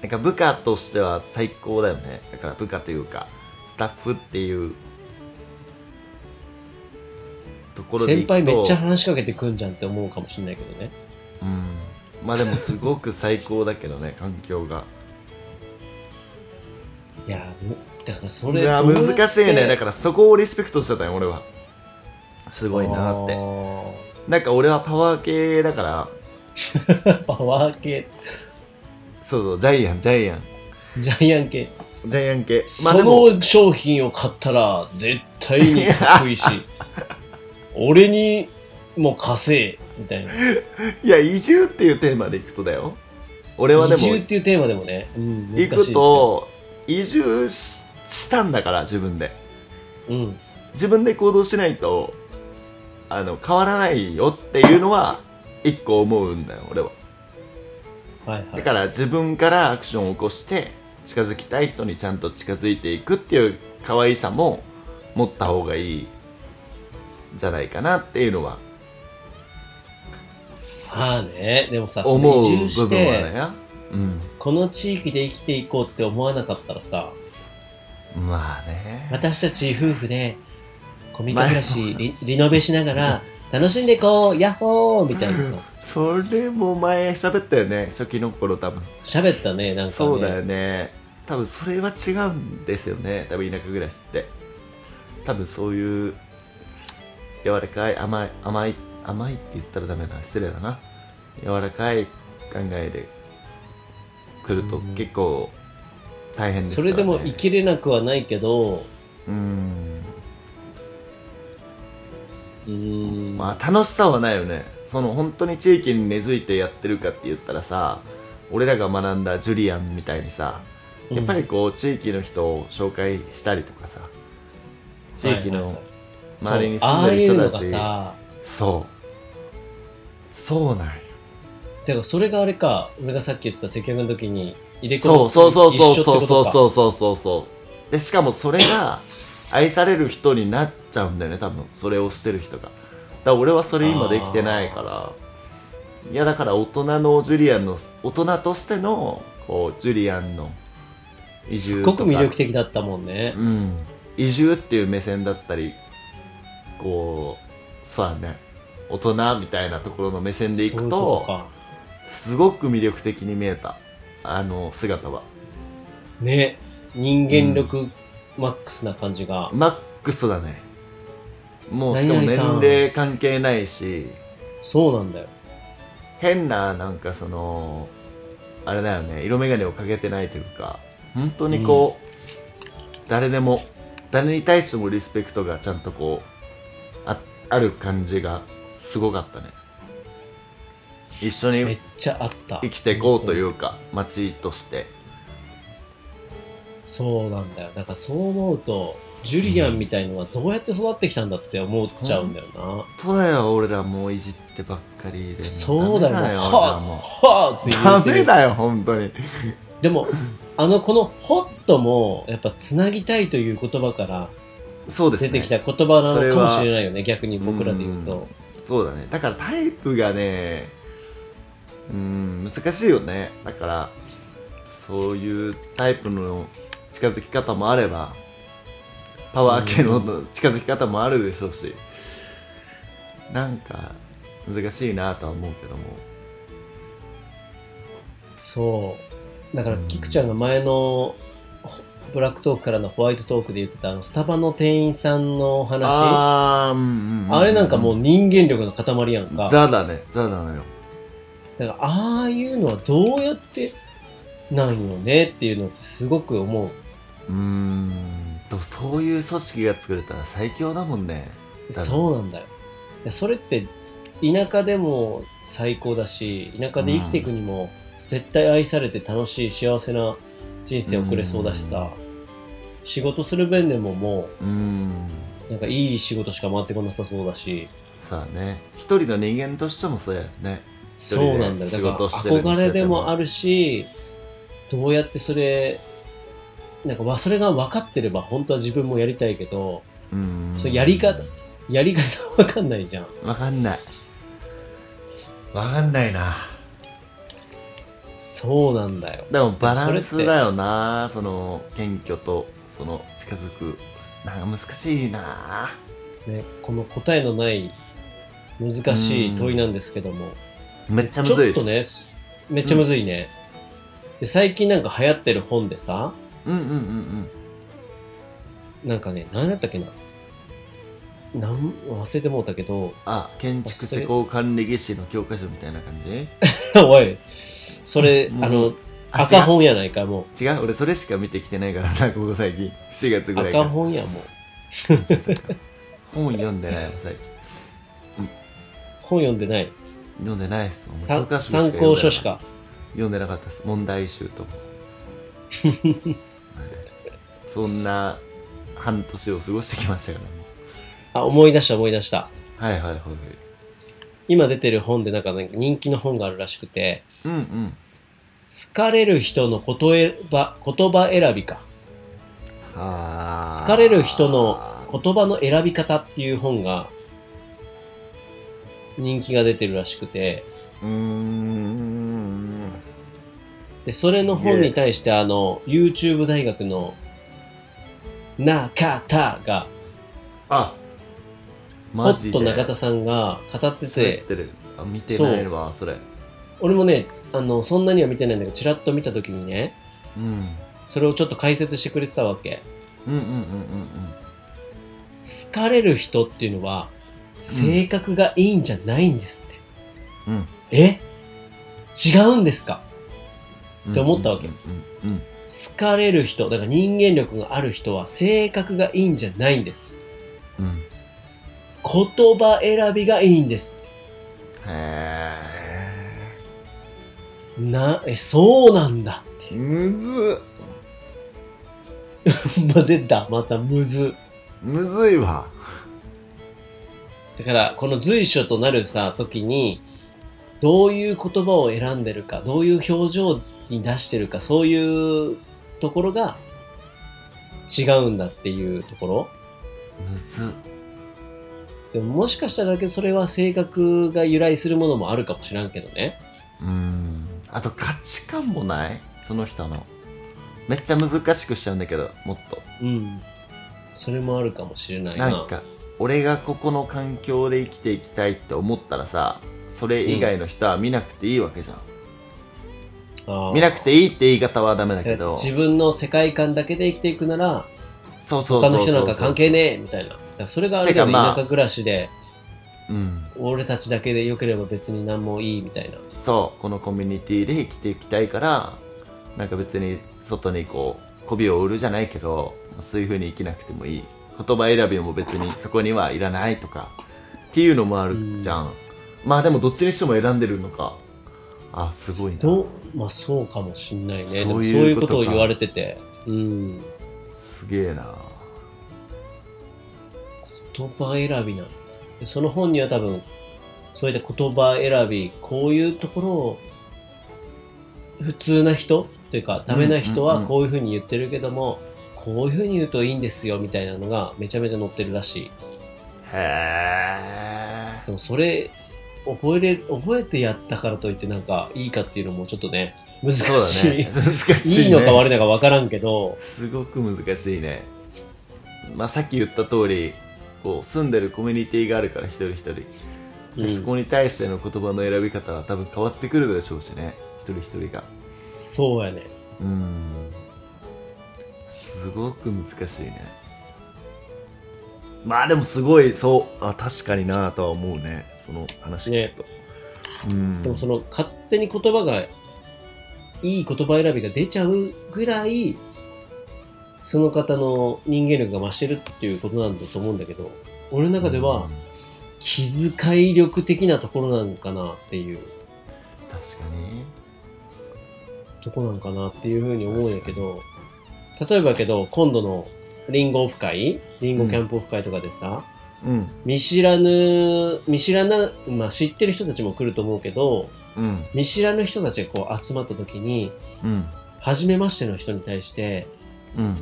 なんか部下としては最高だよね。だから部下というかスタッフっていうところで先輩めっちゃ話しかけてくんじゃんって思うかもしんないけどね。うん。まあでもすごく最高だけどね環境が。いや、むだからそいれや難しいね。だかからそこをリスペクトしてたよ俺はすごいなって。なんか俺はパワー系だから。パワー系、そうそうジャイアンジャイアン。ジャイアン系。ジャイアン系。そでもの商品を買ったら絶対にかっこいいし、俺にも稼い、みたいな。いや移住っていうテーマでいくとだよ。俺はでも。移住っていうテーマでもね、うん、難しい行くと移住ししたんだから自分で。うん。自分で行動しないとあの変わらないよっていうのは一個思うんだよ俺は。はいはい。だから自分からアクションを起こして近づきたい人にちゃんと近づいていくっていう可愛さも持った方がいいんじゃないかなっていうのはまあね、でもさ、そ思う部分はて、ね。うん。この地域で生きていこうって思わなかったらさ、まあね。私たち夫婦で、コミカ暮らしリリノベしながら、楽しんでいこうヤッホーみたいな。さ、それも前喋ったよね。初期の頃多分。喋ったね、なんかね。そうだよね。多分それは違うんですよね。多分田舎暮らしって。多分そういう柔らかい甘い甘い甘いって言ったらダメだな。失礼だな。柔らかい考えで来るとうん。結構大変ですそから、ね、れでも生きれなくはないけど、うんうーん、まあ楽しさはないよね。その本当に地域に根付いてやってるかって言ったらさ俺らが学んだジュリアンみたいにさやっぱりこう地域の人を紹介したりとかさ地域の周りに住んでる人たち、そうそう。なんよ。てかそれがあれか、俺がさっき言ってた接客の時に入れ込そうそうそうそうそうそうそうそうそう。そうでしかもそれが愛される人になっちゃうんだよね多分。それをしてる人が。だから俺はそれ今できてないから。いやだから大人のジュリアンの大人としてのこうジュリアンの移す住とか。っごく魅力的だったもんね。うん、移住っていう目線だったりこうそうだね。大人みたいなところの目線でいくと。すごく魅力的に見えた。あの姿は。ね、人間力マックスな感じが。マックスだね。もうしかも年齢関係ないし。そうなんだよ。変ななんかそのあれだよね。色眼鏡をかけてないというか。本当にこう、誰でも誰に対してもリスペクトがちゃんとこうあある感じがすごかったね。一緒めっにちゃあった。生きていこうというか街としてそうなんだよ。だからそう思うと、ジュリアンみたいのはどうやって育ってきたんだって思っちゃうんだよな。そうだよ俺らもういじってばっかりでそうだよ。だよは俺らもあ、はあって言ダ。メだよ本当にでも、あの、このホットも、やっぱつなぎたいという言葉からそうですね出てきた言葉なのかもしれないよね、逆に僕らで言うと。そうだねだからタイプがねうん難しいよねだからそういうタイプの近づき方もあればパワー系の近づき方もあるでしょうしなんか難しいなとは思うけどもそう。だから、うんキクちゃんが前のほブラックトークからのホワイトトークで言ってたあのスタバの店員さんの話あうんうんうんれなんかもう人間力の塊やんか。ザだねザなのよだから、ああいうのはどうやってなんよねっていうのってすごく思う。うーん。でもそういう組織が作れたら最強だもんね。そうなんだよ。でそれって田舎でも最高だし、田舎で生きていくにも絶対愛されて楽しい幸せな人生を送れそうだしさ、仕事する面でももうーん。う、なんかいい仕事しか回ってこなさそうだし、さあね。一人の人間としてもそうやね。そうなんだよ。だ仕から憧れでもあるし、どうやってそれ、なんかわそれが分かってれば本当は自分もやりたいけど、うーん。それやり方、やり方分かんないじゃん。わかんない。わかんないな。そうなんだよ。でもバランスだよなその謙虚とその近づく。なんか難しいな。ね、この答えのない難しい問いなんですけども、めっちゃむちずいです。ょっとね、めっちゃむずいね。で最近なんか流行ってる本でさ、うんうんうんうん。なんかね、何だったっけな。なん忘れてもうたけど、あ建築施工管理技師の教科書みたいな感じ？おい、それ、あの、あ赤本やないか、も違う。違う。俺それしか見てきてないからさここ最近。4月う。ぐらいから。赤本や、もう。本読んでないわ最近。本読んでない。読んでないっす。参考書しか。読んでなかったです。問題集と そんな半年を過ごしてきましたからね。あ、思い出した思い出した。はいはいはいはい。今出てる本でなんか、ね、人気の本があるらしくて、うんうん。好かれる人の言葉言葉選びか。あー好かれる人の言葉の選び方っていう本が人気が出てるらしくて、うーん。で、それの本に対して、あの、YouTube 大学の中田が、あホマジで？ット中田さんが語って喋っててる。あ見てないわそれ。俺もね、あの、そんなには見てないんだけど、ちらっと見たときにね、うん。それをちょっと解説してくれてたわけ。うんうんうんうん好かれる人っていうのは、性格がいいんじゃないんですって。うん。うん。え？違うんですか？うんって思ったわけ。うんうんうん好かれる人、だから人間力がある人は性格がいいんじゃないんです。うん言葉選びがいいんです。へな、え、そうなんだって。むず まあ、出た。またむず。むずいわだから、この随所となるさ、時に、どういう言葉を選んでるか、どういう表情に出してるか、そういうところが違うんだっていうところ。むずでももしかしたらだけどそれは性格が由来するものもあるかもしらんけどね。うんあと価値観もない？その人のめっちゃ難しくしちゃうんだけどもっとうん。それもあるかもしれないな。なんか俺がここの環境で生きていきたいって思ったらさそれ以外の人は見なくていいわけじゃん、あー見なくていいって言い方はダメだけど。自分の世界観だけで生きていくなら、そうそう他の人なんか関係ねえみたいな。だからそれがあれだよね、てかまあ。田舎暮らしで、うん。俺たちだけで良ければ別に何もいいみたいな。そう。このコミュニティで生きていきたいからなんか別に外にこう媚びを売るじゃないけどそういう風に生きなくてもいい。言葉選びも別にそこにはいらないとか。っていうのもあるじゃん、まあでもどっちにしても選んでるのか。あすごいな。どうまあそうかもしんないね。でもそういうことかいうことを言われてて。うん。すげえな言葉選びなその本には多分、そういった言葉選び、こういうところを、普通な人っていうか、ダメな人うんうんうんはこういうふうに言ってるけども、こういうふうに言うといいんですよ、みたいなのがめちゃめちゃ載ってるらしい。へえでもそれ、覚えれ、覚えてやったからといってなんかいいかっていうのもちょっとね、難しい。ね。難しい、ね、いいのか悪いのか分からんけど、すごく難しいね。まあさっき言った通りこう住んでるコミュニティがあるから一人一人、でうん。そこに対しての言葉の選び方は多分変わってくるでしょうしね。一人一人が。そうやね。うん。すごく難しいね。まあでもすごいそうあ確かになとは思うねその話聞くと、うん。でもその勝手に言葉がいい言葉選びが出ちゃうぐらいその方の人間力が増してるっていうことなんだと思うんだけど俺の中では気遣い力的なところなのかなっていう。確かに。とこなんかなっていうふうに思うんやけど例えばやけど今度のリンゴオフ会リンゴキャンプオフ会とかでさ、うん。見知らぬ見知らな、まあ、知ってる人たちも来ると思うけどうん。見知らぬ人たちがこう集まった時にうん。初めましての人に対して、うん。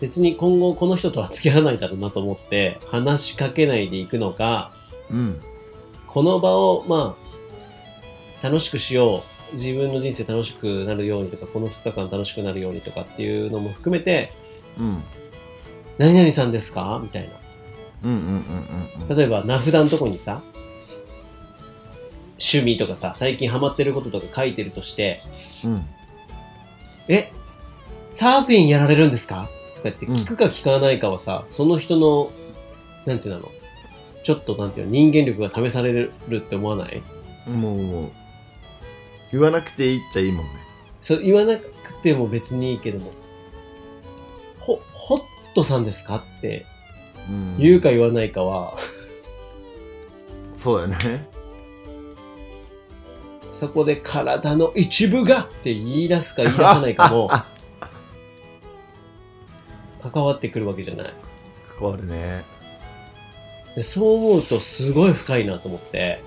別に今後この人とは付き合わないだろうなと思って、話しかけないでいくのか、うん。この場を、まあ、楽しくしよう。自分の人生楽しくなるようにとか、この2日間楽しくなるようにとかっていうのも含めて、うん。何々さんですか？みたいな。うんうんうんうん例えば、名札のとこにさ、趣味とかさ、最近ハマってることとか書いてるとして、うん。え、サーフィンやられるんですか？とか言って聞くか聞かないかはさ、その人の、なんていうの？ちょっとなんていうの？人間力が試されるって思わない？もうもう言わなくていいっちゃいいもんね。そう言わなくても別にいいけども、ほ、ホットさんですか？ってうん。言うか言わないかは、そうだね。そこで体の一部がって言い出すか言い出さないかも。関わってくるわけじゃない。関わるね。でそう思うとすごい深いなと思って、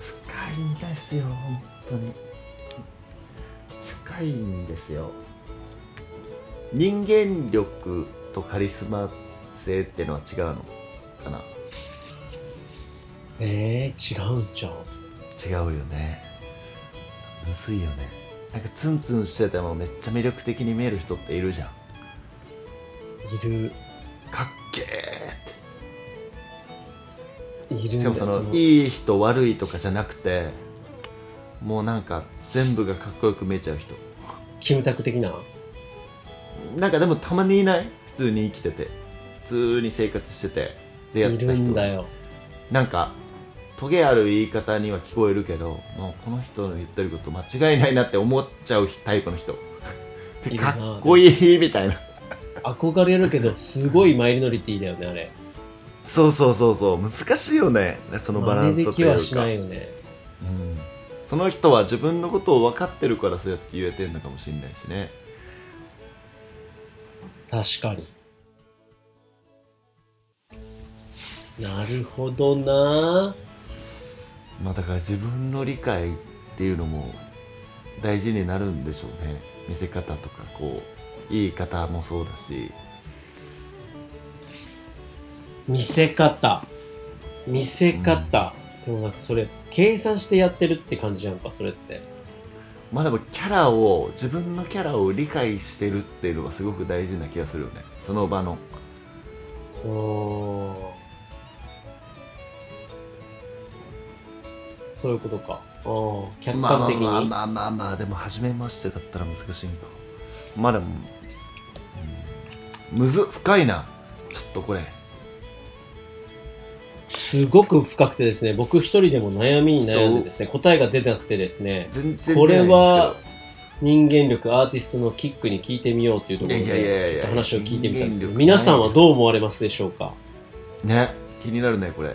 深いんですよ本当に。深いんですよ。人間力とカリスマ性ってのは違うの？かな？えー、違うんじゃん。違うよね。むずいよね。なんかツンツンしててもめっちゃ魅力的に見える人っているじゃん。いる。かっけーって。いるしかもそのいい人悪いとかじゃなくてもうなんか全部がかっこよく見えちゃう人。キムタク的な？なんかでもたまにいない？普通に生きてて。普通に生活してて出会いった人るんだよ。なんかトゲある言い方には聞こえるけどもうこの人の言ってること間違いないなって思っちゃうタイプの人。かっこいいみたいな。憧れるけどすごいマイノリティだよねあれ。そうそうそうそう。難しいよね。そのバランスというか。きはしないよね。うん。その人は自分のことを分かってるからそうやって言えてるのかもしれないしね。確かになるほどな。まあだから自分の理解っていうのも大事になるんでしょうね。見せ方とかこう言い方もそうだし。見せ方。見せ方、でもなんかそれ計算してやってるって感じじゃんかそれって。まあでもキャラを自分のキャラを理解してるっていうのがすごく大事な気がするよねその場のおそういうことか。あー客観的に、まあまあまあまあでも初めましてだったら難しいんか。まあでも、うん、むずっ深いな。ちょっとこれ。すごく深くてですね僕一人でも悩みに悩んでですね答えが出なくてですね全然これは人間力アーティストのキックに聞いてみようというところで話を聞いてみたんですけど皆さんはどう思われますでしょうか？ね。気になるねこれ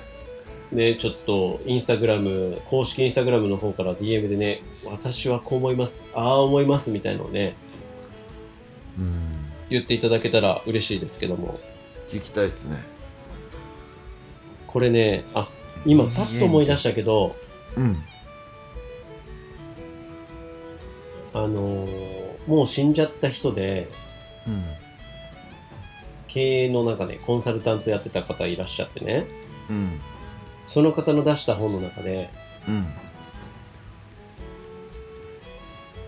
ね、ちょっとインスタグラム公式インスタグラムの方から DM でね私はこう思いますああ思いますみたいのをねうん。言っていただけたら嬉しいですけども。聞きたいですね。これねあ今パッと思い出したけどうん。あのーもう死んじゃった人でうん。経営の中でコンサルタントやってた方いらっしゃってね。うんその方の出した本の中でうん。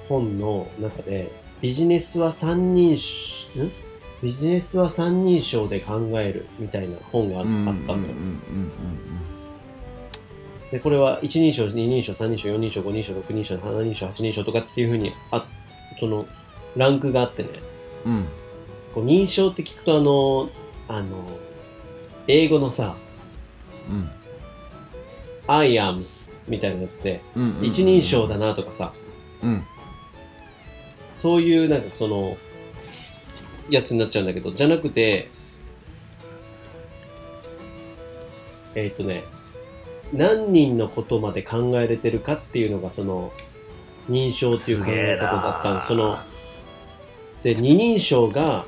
本の中でビジネスは三人しん？ビジネスは三人称で考えるみたいな本がああったうんのでこれは1人称、2人称、3人称、4人称、5人称、6人称、7人称、8人称とかっていうふうにあそのランクがあってね。うん。うんこう認証って聞くとあのあの英語のさうん「I am」みたいなやつでうんうんうん。一人称だなとかさ。うん。そういうなんかそのやつになっちゃうんだけどじゃなくてえーっ、とね何人のことまで考えれてるかっていうのがその認証っていう考え方だったの。そので二人称が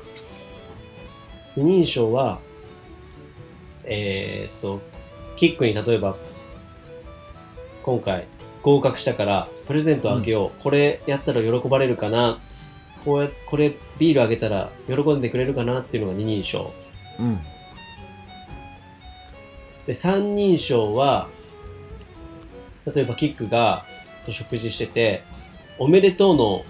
二人称はえーっとキックに例えば今回合格したからプレゼントあげよう、これやったら喜ばれるかな。こうやこれビールあげたら喜んでくれるかなっていうのが二人称。うん。で三人称は例えばキックがと食事してておめでとうの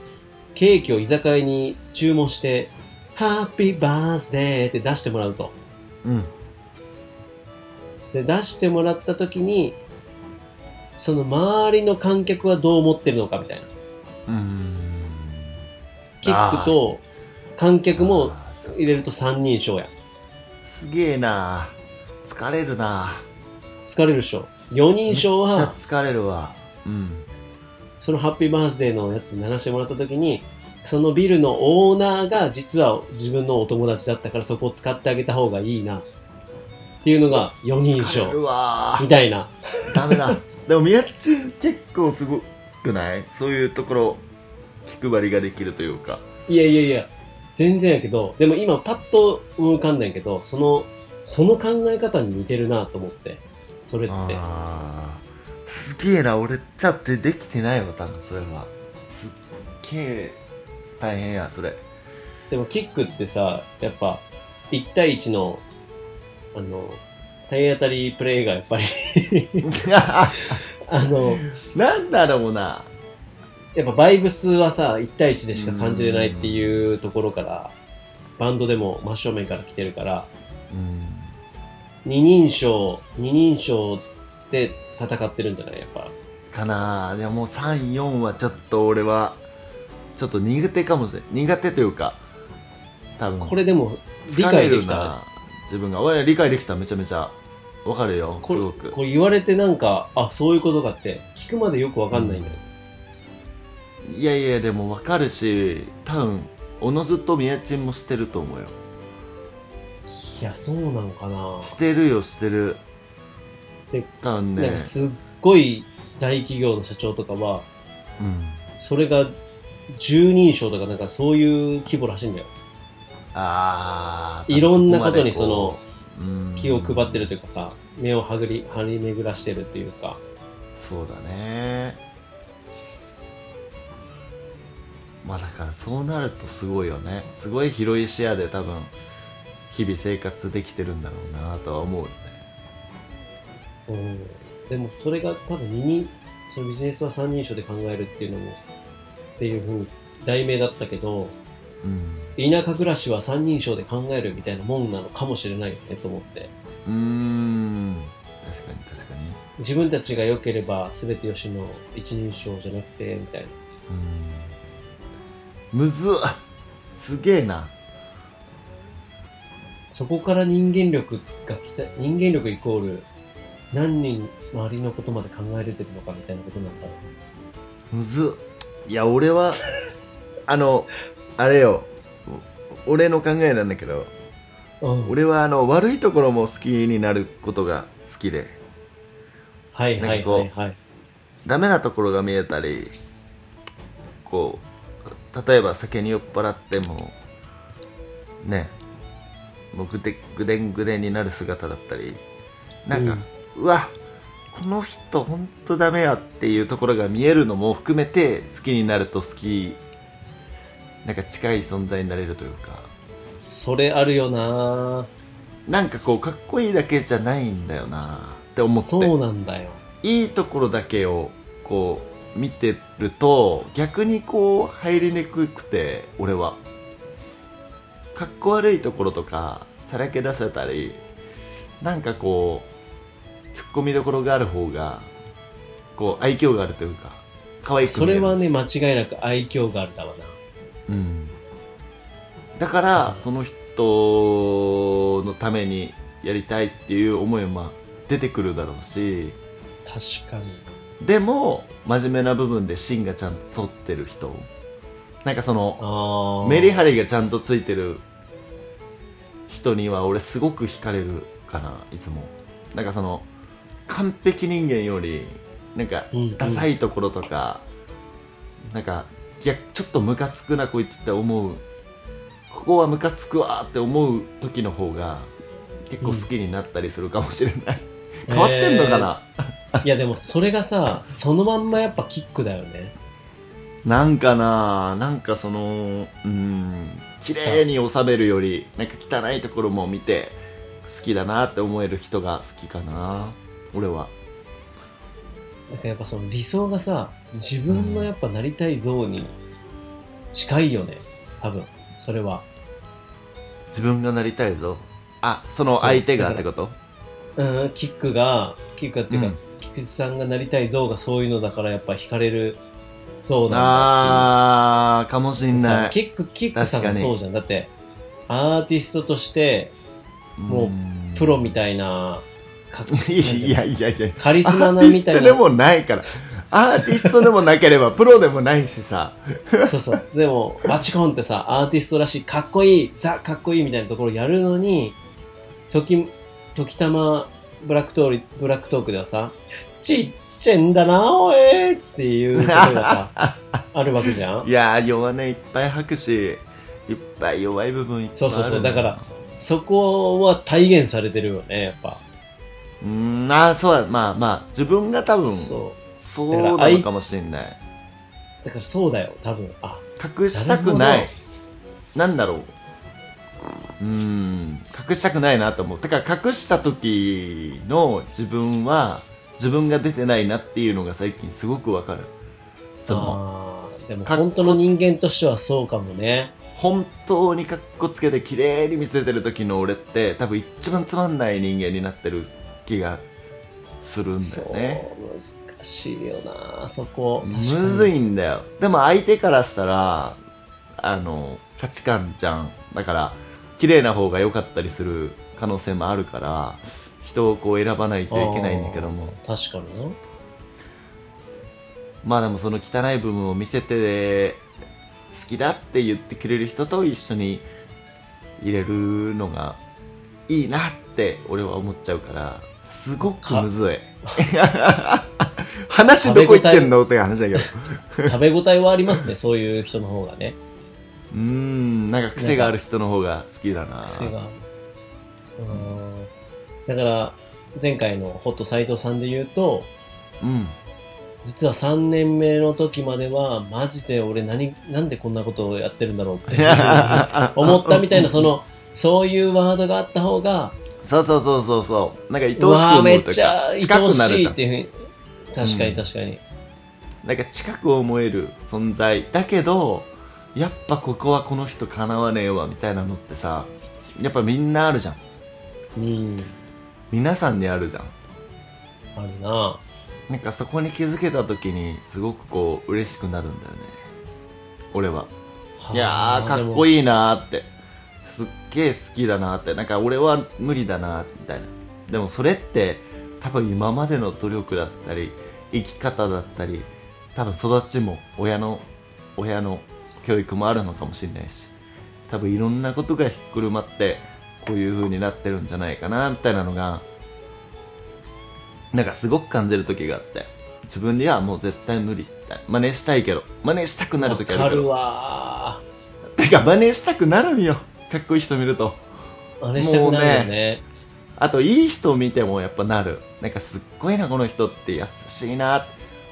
ケーキを居酒屋に注文してハッピーバースデーって出してもらうと。うん。で出してもらった時にその周りの観客はどう思ってるのかみたいな。うん。キックと観客も入れると三人称や。すげえな。疲れるな。疲れるでしょ。4人称めっちゃは疲れるわ。うん。そのハッピーバースデーのやつ流してもらった時にそのビルのオーナーが実は自分のお友達だったからそこを使ってあげた方がいいな。っていうのが4人称わ。みたいな。ダメだでも宮地結構すごくない？そういうところ気配りができるというか。いやいやいや。全然やけどでも今パッと思い浮かんだんやけどそのその考え方に似てるなと思って。それって。すげえな俺だってできてないわ多分それは。すっげえ大変やそれ。でもキックってさやっぱ1対1のあの体当たりプレイがやっぱり。あのなんだろうな。やっぱバイブスはさ、1対1でしか感じれないっていうところから、バンドでも真正面から来てるから、うん二人称、二人称で戦ってるんじゃない？やっぱ。かな。でももう34はちょっと俺はちょっと苦手かもしれない。苦手というか多分。これでも、理解できた。自分が俺理解できためちゃめちゃわかるよこれすごく。これ言われてなんか、あ、そういうことかって、聞くまでよくわかんないんだよ。いやいやでもわかるし多分おのずと宮ちんもしてると思うよ。いや、そうなのかな。してるよしてる。で多分ね。なんかすっごい大企業の社長とかは、うん。それが十人称とかなんかそういう規模らしいんだよ。あーいろんなことにそのうん気を配ってるというかさ、目をはぐり、張り巡らしてるというか。そうだねまあだからそうなるとすごいよねすごい広い視野で多分日々生活できてるんだろうなとは思うよねうん。でもそれが多分二人、そのビジネスは三人称で考えるっていうのも、っていうふうに題名だったけど、うん田舎暮らしは三人称で考えるみたいなもんなのかもしれないよねと思って。うーん確かに確かに。自分たちが良ければ全てよしの一人称じゃなくて、みたいな。うんむずっすげえなそこから人間力が来た、人間力イコール何人周りのことまで考えれてるのかみたいなことなんだろむずっいや俺はあのあれよお俺の考えなんだけどう。うん。俺はあの悪いところも好きになることが好きではいはいはいはい。ダメなところが見えたりこう例えば酒に酔っ払ってもねもうぐでぐでんぐでんになる姿だったりなんか、うわこの人ほんとダメやっていうところが見えるのも含めて好きになると好きなんか近い存在になれるというか。それあるよな。なんかこうかっこいいだけじゃないんだよな。って思って。そうなんだよ。いいところだけをこう見てると逆にこう入りにくくて俺は。かっこ悪いところとかさらけ出せたりなんかこうツッコミどころがある方がこう愛嬌があるというか可愛く見えるそれはね、間違いなく愛嬌があるだわな。うん。だからその人のためにやりたいっていう思いもまあ出てくるだろうし。確かに。でも真面目な部分で芯がちゃんと取ってる人。なんかその。メリハリがちゃんとついてる人には俺すごく惹かれるかないつも。なんかその完璧人間よりなんかうんうん。ダサいところとか、なんかいやちょっとムカつくなこいつって思う。ここはムカつくわーって思う時の方が結構好きになったりするかもしれない、変わってんのかな、いやでもそれがさ、そのまんまやっぱキックだよね。なんかな？なんかそのうん綺麗に収めるよりなんか汚いところも見て好きだなって思える人が好きかな俺は。なんかやっぱその理想がさ、自分のやっぱなりたい像に近いよね。多分。それは。自分がなりたいぞあその相手がってこと？うん、キックが、キックがっていうか、うん菊池さんがなりたい像がそういうのだからやっぱ惹かれる像なんだあーかもしん。ないさキック、キックさんが確かにそうじゃん。だって、アーティストとして、もうプロみたいな、かいやいやいやカリスマアなみたいな。もないからアーティストでもなければプロでもないしさそうそう。でも、バチコンってさ、アーティストらしい、かっこいい、ザ・かっこいいみたいなところやるのに、時、時たま、ブラックトーク、ブラックトークではさ、ちっちゃいんだな、おいっつっていうことがさ、あるわけじゃんいやー弱音いっぱい吐くしいっぱい弱い部分いっぱいあるそうそうそうだからそこは体現されてるよね、やっぱ。うーんあーそうだまあまあ自分が多分そう。そうなのかもしれない。だからそうだよ、多分。あ、隠したくない。なんだろう。うーん隠したくないなと思う。だから隠した時の自分は自分が出てないなっていうのが最近すごくわかる。そのでも本当の人間としてはそうかもね。本当にかっこつけて綺麗に見せてる時の俺って多分一番つまんない人間になってる気がするんだよね。難しいよな、そこ。むずい。いんだよでも相手からしたらあの価値観じゃんだから綺麗な方が良かったりする可能性もあるから人をこう選ばないといけないんだけども確かにな。まあでもその汚い部分を見せて好きだって言ってくれる人と一緒に入れるのがいいなって俺は思っちゃうからすごくむずい 話どこ行ってんのって話だけど食べ応 えはありますね、そういう人の方がね。うーんなんか癖がある人の方が好きだな癖がある。うん。だから、前回のホット斎藤さんで言うと、うん実は3年目の時までは、マジで俺何、なんでこんなことをやってるんだろうって思ったみたいな、その、そういうワードがあった方が、そうそうそうそうそう。なんか愛おしくうわーめっ思うとちゃ近くおしなるじゃん。いっていうふうに、確かうん。に確かに。なんか近く思える存在だけどやっぱここはこの人かなわねえわみたいなのってさやっぱみんなあるじゃん。うん。皆さんにあるじゃん。あるな。なんかそこに気づけた時にすごくこう嬉しくなるんだよね。俺は。ぁいやーかっこいいなーってすっげー好きだなーってなんか俺は無理だなーみたいな。でもそれって多分今までの努力だったり生き方だったり多分育ちも親の親の教育もあるのかもしれないし多分いろんなことがひっくるまってこういう風になってるんじゃないかなみたいなのがなんかすごく感じる時があって自分にはもう絶対無理みたいな真似したいけど真似したくなるわ時あるけど。かるわてか真似したくなるんよかっこいい人見るとー。真似したくなるよね。あといい人を見てもやっぱなるなんかすっごいなこの人って優しいな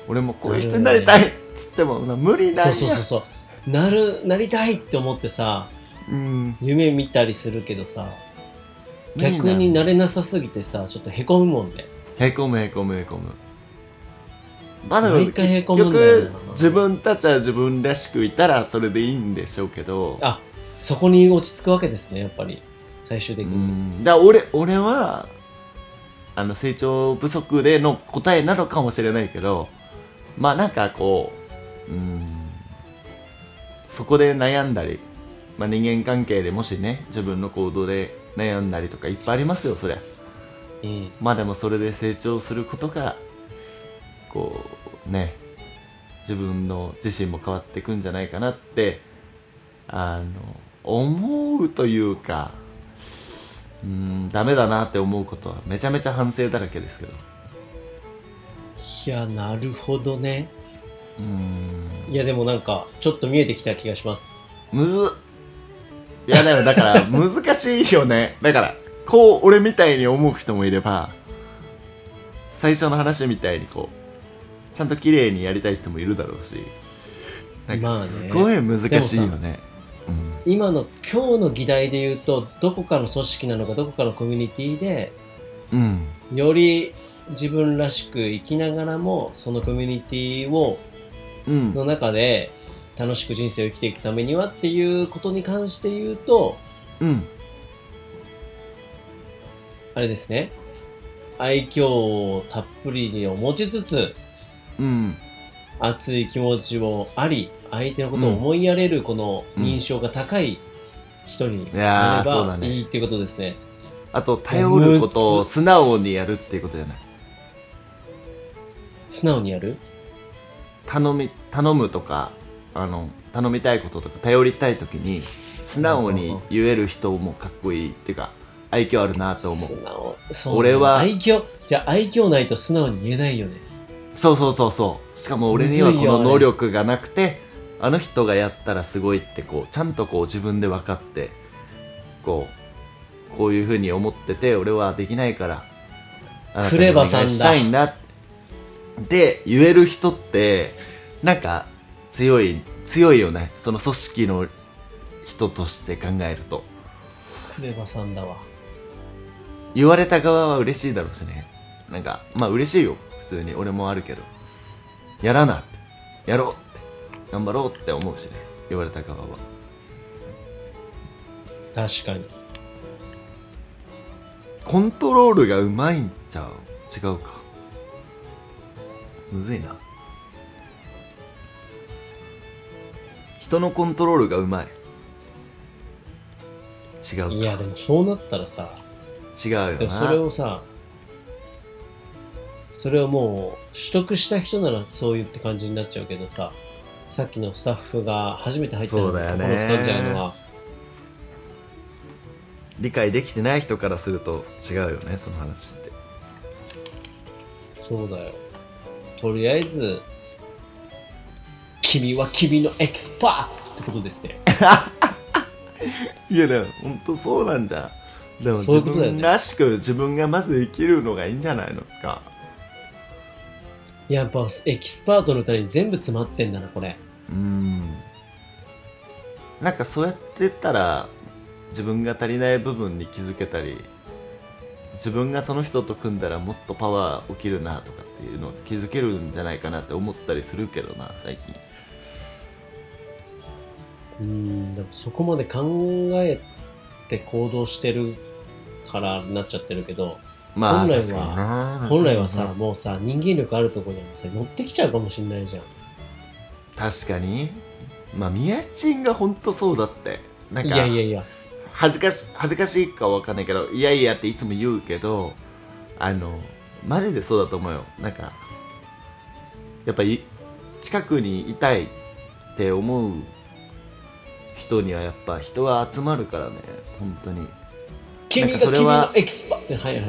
俺もこういう人になりたいっつってもな無理なんやそうそうそうそう。なる、なりたいって思ってさ、うん夢見たりするけどさ、逆になれなさすぎてさ、ちょっとへこむもんね。へこむへこむへこむまあ結局自分たちは自分らしくいたらそれでいいんでしょうけどあ、そこに落ち着くわけですね、やっぱり。最終う的に。んだ俺俺はあの成長不足での答えなのかもしれないけどまあなんかこううんそこで悩んだり、まあ、人間関係でもしね自分の行動で悩んだりとかいっぱいありますよそりゃうん。まあでもそれで成長することがこうね自分の自身も変わっていくんじゃないかなってあの思うというかうんダメだなって思うことはめちゃめちゃ反省だらけですけど。いや、なるほどね。うん。いや、でもなんか、ちょっと見えてきた気がします。むずっ。いやだよだから 難しいよね。だからこう俺みたいに思う人もいれば最初の話みたいにこうちゃんと綺麗にやりたい人もいるだろうしなんかまあね。すごい難しいよね、うん今の、今日の議題で言うと、どこかの組織なのか、どこかのコミュニティで、うん。より自分らしく生きながらも、そのコミュニティを、うん。の中で、楽しく人生を生きていくためにはっていうことに関して言うと、うん。あれですね。愛嬌をたっぷりに持ちつつ、うん。熱い気持ちをあり、相手のことを思いやれるこの認証が高い人になればいいっていうことですね。あと頼ることを素直にやるっていうことじゃない？素直にやる？頼み頼むとかあの頼みたいこととか頼りたい時に素直に言える人もかっこいいっていうか愛嬌あるなと思素う直そう俺は愛嬌、じゃあ愛嬌ないと素直に言えないよね。そうそうそうそう。しかも俺にはこの能力がなくてあの人がやったらすごいってこうちゃんとこう自分で分かってこうこういうふうに思ってて俺はできないからクレバさんしたいんだ。って言える人ってなんか強い強いよね。その組織の人として考えると。クレバさんだわ。言われた側は嬉しいだろうしね。なんかまあ嬉しいよ。普通に。俺もあるけど。やらな。やろう頑張ろうって思うしね言われた側は。確かに。コントロールがうまいんちゃう？違うか。むずいな。人のコントロールがうまい。違うか。いや、でもそうなったらさ、違うよな。でもそれをさ、それをもう取得した人ならそういうって感じになっちゃうけどさ、さっきのスタッフが初めて入ったのにそうだよね心掴んじゃうのは、理解できてない人からすると違うよねその話ってそうだよ。とりあえず、君は君のエキスパートってことですね。いやでも本当そうなんじゃんでも自分らしく自分がまず生きるのがいいんじゃないのかやっぱエキスパートの歌に全部詰まってんだな、これ。うん。なんかそうやってったら自分が足りない部分に気づけたり自分がその人と組んだらもっとパワー起きるなとかっていうのを気づけるんじゃないかなって思ったりするけどな最近。うん、でもそこまで考えて行動してるからなっちゃってるけど、まあ本来は本来はさ、もうさ、人間力あるところにもさ、乗ってきちゃうかもしんないじゃん。確かに。まあ宮ちんが本当そうだって。なんいかやいやいや、恥ずかし恥ずかしいかわかんないけどいやいやっていつも言うけどあのマジでそうだと思うよ。なんかやっぱり近くにいたいって思う人にはやっぱ人は集まるからね。本当に。君がそれは君のエキスパ。はいはい。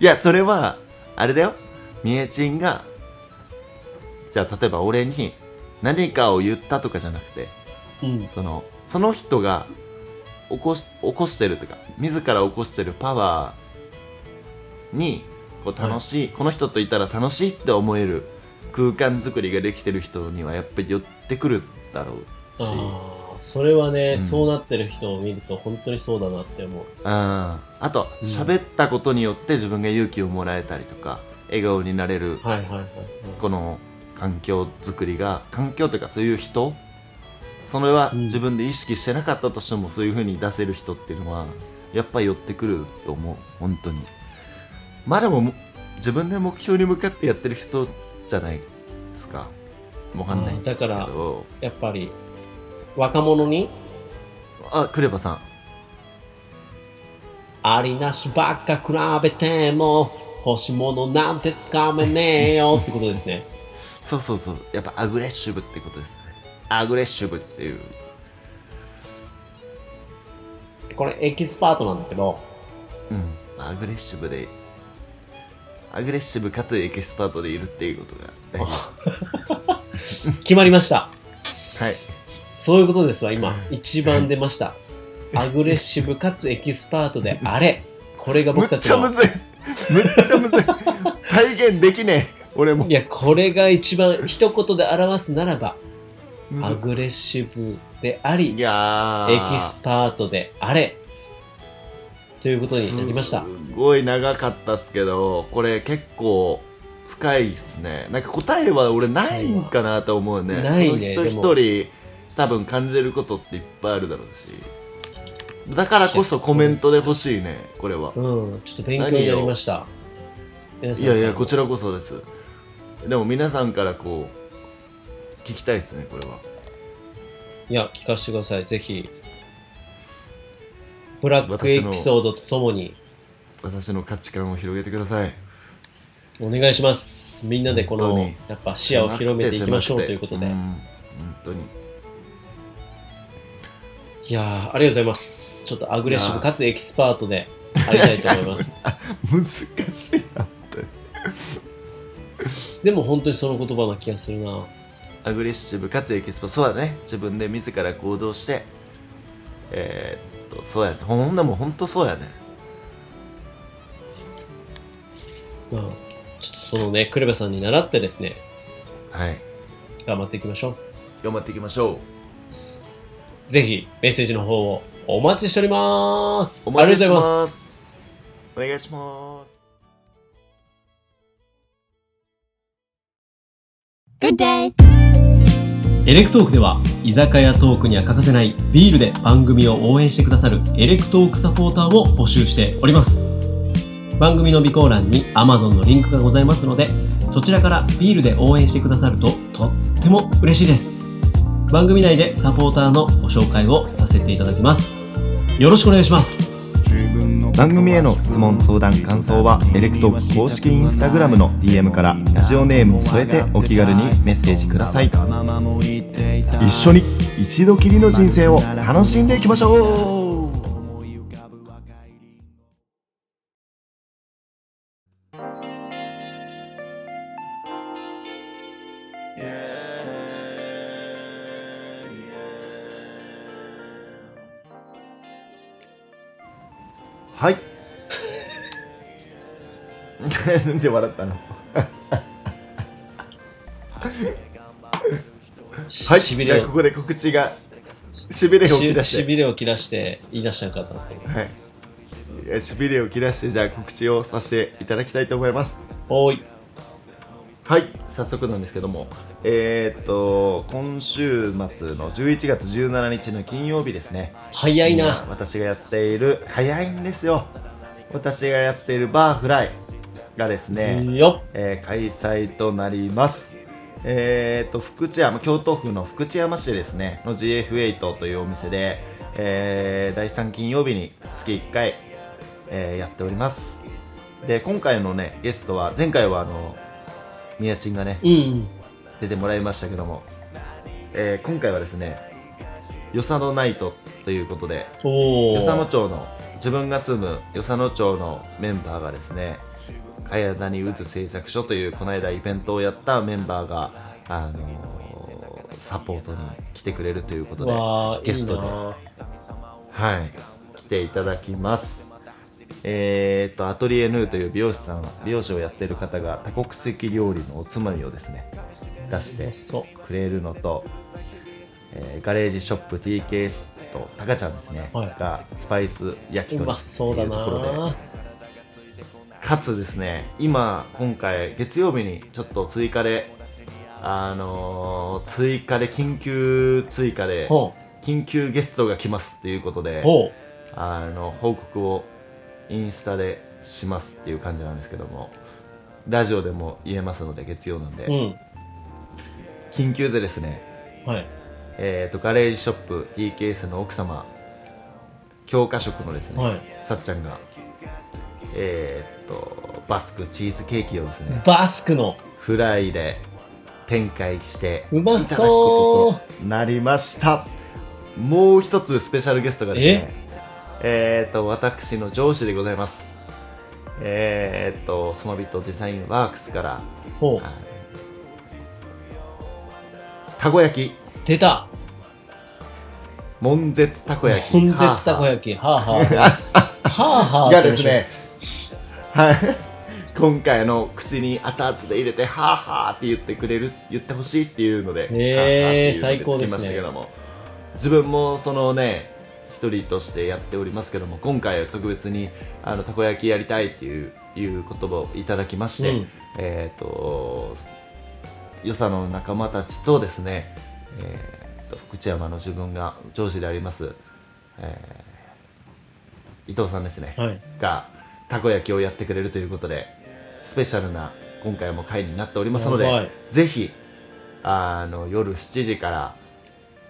いやそれはあれだよ。みえちんがじゃあ例えば俺に何かを言ったとかじゃなくてうん。そのその人が起こし起こしてるとか自ら起こしてるパワーにこう楽しい、この人といたら楽しいって思える空間作りができてる人にはやっぱり寄ってくるだろうしそれはね、うんそうなってる人を見ると本当にそうだなって思う。ああとうん喋ったことによって自分が勇気をもらえたりとか笑顔になれるはいはいはいはい。この環境作りが環境というかそういう人それはうん。自分で意識してなかったとしてもそういう風に出せる人っていうのはやっぱり寄ってくると思う。本当に。まあでもも自分で目標に向かってやってる人じゃないですか。わかんないんですけど。だからやっぱり、若者に、あクレバさん。ありなしばっか比べても、欲し物なんてつかめねえよってことですね。そうそうそうやっぱアグレッシブってことですねアグレッシブっていうこれエキスパートなんだけど、うんアグレッシブでアグレッシブかつエキスパートでいるっていうことが 決まりました。はいそういうことですわ、今。一番出ました。アグレッシブかつエキスパートであれ。これがむ僕たちのっちゃむ。ずいむっちゃむずい体現できねえ俺も。いや、これが一番一言で表すならば、アグレッシブでありエキスパートであれ。ということになりました。すごい長かったっすけどこれ結構深いっすね。なんか答えは俺ないんかなと思うね。ないねその人一人多分感じることっていっぱいあるだろうし。だからこそコメントで欲しいねこれは。うん、ちょっと勉強になりました。いやいやこちら。らこそですでも皆さんからこう聞きたいですねこれはいや、聞かせてください。ぜひ。ブラックエピソードとともに私の価値観を広げてくださいお願いします。みんなでこのやっぱ視野を広めていきましょうということで。ん本当にいやー、ありがとうございます。ちょっとアグレッシブかつエキスパートでありたいと思います。難しいなってでも本当にその言葉な気がするな。アグレッシブかつエキスポ。そうだね。自分で自ら行動して。えー、っとそうやね。ほんでも本当そうやね。まあ、ちょっとそのね、クレバさんに習ってですね、はい。頑張っていきましょ頑張っていきましょう。う。ぜひ、メッセージの方をお待ちしております。お待ちしてありがとうございます。お願いします Good day. エレクトークでは居酒屋トークには欠かせないビールで番組を応援してくださるエレクトークサポーターを募集しております。番組の備考欄に Amazon のリンクがございますのでそちらからビールで応援してくださるととっても嬉しいです。番組内でサポーターのご紹介をさせていただきます。よろしくお願いします。番組への質問相談感想はエレクトーク公式インスタグラムの DM からラジオネームを添えてお気軽にメッセージください。一緒に一度きりの人生を楽しんでいきましょう。なんで笑ったの？はいしびれを。ここで告知がしびれを切り出ししてびれを切らして言い出したんかと思ってはい。しびれを切らしてじゃあ告知をさせていただきたいと思います。おーい。はい早速なんですけども。えー、っと今週末の11月17日の金曜日ですね。早いな。私がやっている早いんですよ。私がやっているバーフライがですね、えー開催となります。えー、と福知山京都府の福知山市ですね。の GF8 というお店で、えー第3金曜日に月1回、えーやっております。で今回のねゲストは前回はあの宮ちんがねうん。出てもらいましたけども、えー今回はですね与謝野ナイトということで与謝野町の自分が住む与謝野町のメンバーがですね茅谷渦製作所というこの間イベントをやったメンバーが、あのーサポートに来てくれるということでゲストではい、来ていただきます。えー、とアトリエヌーという美容師さん美容師をやってる方が多国籍料理のおつまみをですね出してくれるのと、えーガレージショップ TKS とタカちゃんですね、はい。がスパイス焼きう鳥まそうだっていうところでなかつですね今今回月曜日にちょっと追加であのー追加で緊急追加でほ緊急ゲストが来ますっていうことであの報告をインスタでしますっていう感じなんですけどもラジオでも言えますので月曜なんで、ううん。緊急でですね、はい。えー、とガレージショップ TKS の奥様教科職のですね、はい。さっちゃんがえー、とバスクチーズケーキをですねバスクの。フライで展開してうまそう。いただくこととなりました。もう一つスペシャルゲストがですねえ？ー、と私の上司でございます。えー、とスマビットデザインワークスからたこ焼き。出た。悶絶たこ焼き。本絶たこ焼き。はあはあ。はあはあ。がですねはい。今回の口に熱々で入れてはあはあって言ってくれる言ってほしいっていうので、へー最高ですねつけましたけども。自分もそのね一人としてやっておりますけども今回は特別にあのたこ焼きやりたいっていういう言葉をいただきまして、うん。えっ、と与謝野の仲間たちとですね、えーと福知山の自分が上司であります、えー伊藤さんですね、はい。がたこ焼きをやってくれるということでスペシャルな今回も回になっておりますのでぜひあの夜7時から、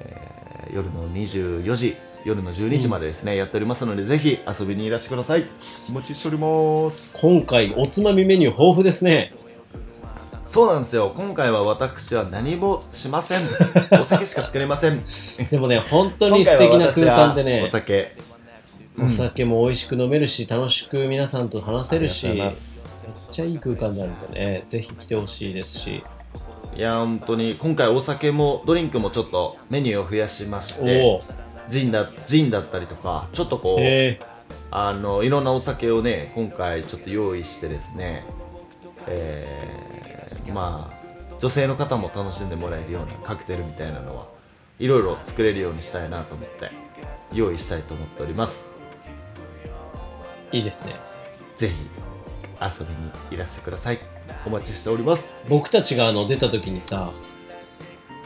えー夜の24時夜の12時までですね、やっておりますのでぜひ遊びにいらしてください。お待ちしております。今回おつまみメニュー豊富ですね。そうなんですよ。今回は私は何もしません。お酒しか作れません。でもね本当に素敵な空間でねお酒お酒も美味しく飲めるし楽しく皆さんと話せるしめっちゃいい空間なんでね。ぜひ来てほしいですし。いや本当に今回お酒もドリンクもちょっとメニューを増やしましおておジンだジンだったりとかちょっとこうへえ。あのいろんなお酒をね今回ちょっと用意してですねえーまあ女性の方も楽しんでもらえるようなカクテルみたいなのはいろいろ作れるようにしたいなと思って用意したいと思っておりますいいですね。ぜひ遊びにいらしてください。お待ちしております。僕たちがあの出た時にさ、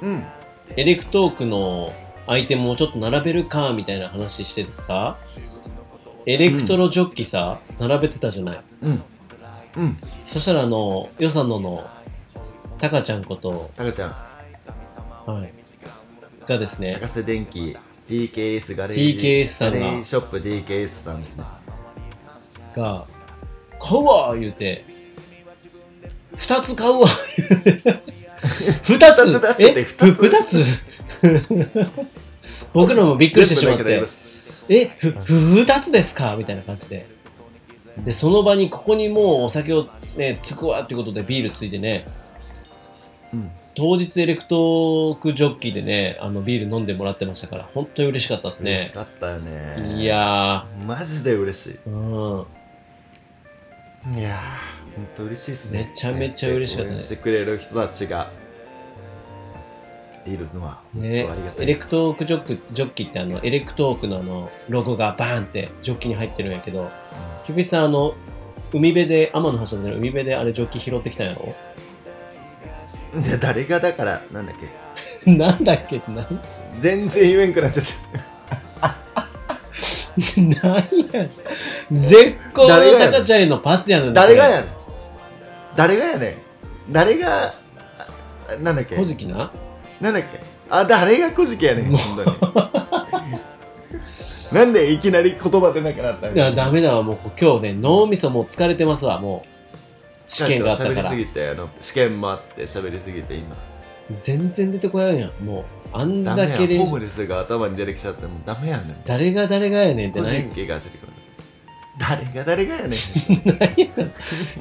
うん。エレクトークのアイテムをちょっと並べるかみたいな話しててさ、エレクトロジョッキさ、並べてたじゃない。うん。うん。そしたらあの、よさのの、タカちゃんこと、タカちゃん。はい、がですね、高瀬電機 TKS ガレージ TKS さんがショップ TKS さんですねが、買うわ言うて、二つ買うわ。二つ。出してえ？二つ。つ？僕らもびっくりしてしまって。え、ふ、ふ二つですか？みたいな感じで。で、その場にここにもうお酒をね、つくわっていうことでビールついてね、たうん。当日エレクトークジョッキでね、あのビール飲んでもらってましたから、本当に嬉しかったですね。嬉し。かったよね。いやマジで嬉しい。ー、うん。いやー、本当嬉しいですね。めちゃめちゃ嬉しかったね。応援してくれる人たちがいるのは、ね。本当ありがたいエレクトークジョックジョッキってあのエレクトークのあのロゴがバーンってジョッキに入ってるんやけど菊池さんあの海辺で天の橋の海辺であれジョッキ拾ってきたんやろ？うんで誰がだから、なんだっけ、なんだっけ？なん？全然言えんくなっちゃった。なんや絶好のタカちゃん。へのパスやのに。誰がやねん。誰がやねん。誰が、あなんだっけ。古事記な？なんだっけ。あ、誰が古事記やねん、本当に。なんでいきなり言葉出なくなったんいやダメだわもう。今日ね脳みそもう疲れてますわもう。試験があったから。喋りすぎて、あの、試験もあって喋りすぎて今。全然出てこないやん。もうあんだけでホームレスが頭に出てきちゃってもうダメやねん。誰が誰がやねんってない。が出てくる。誰が誰がやねん。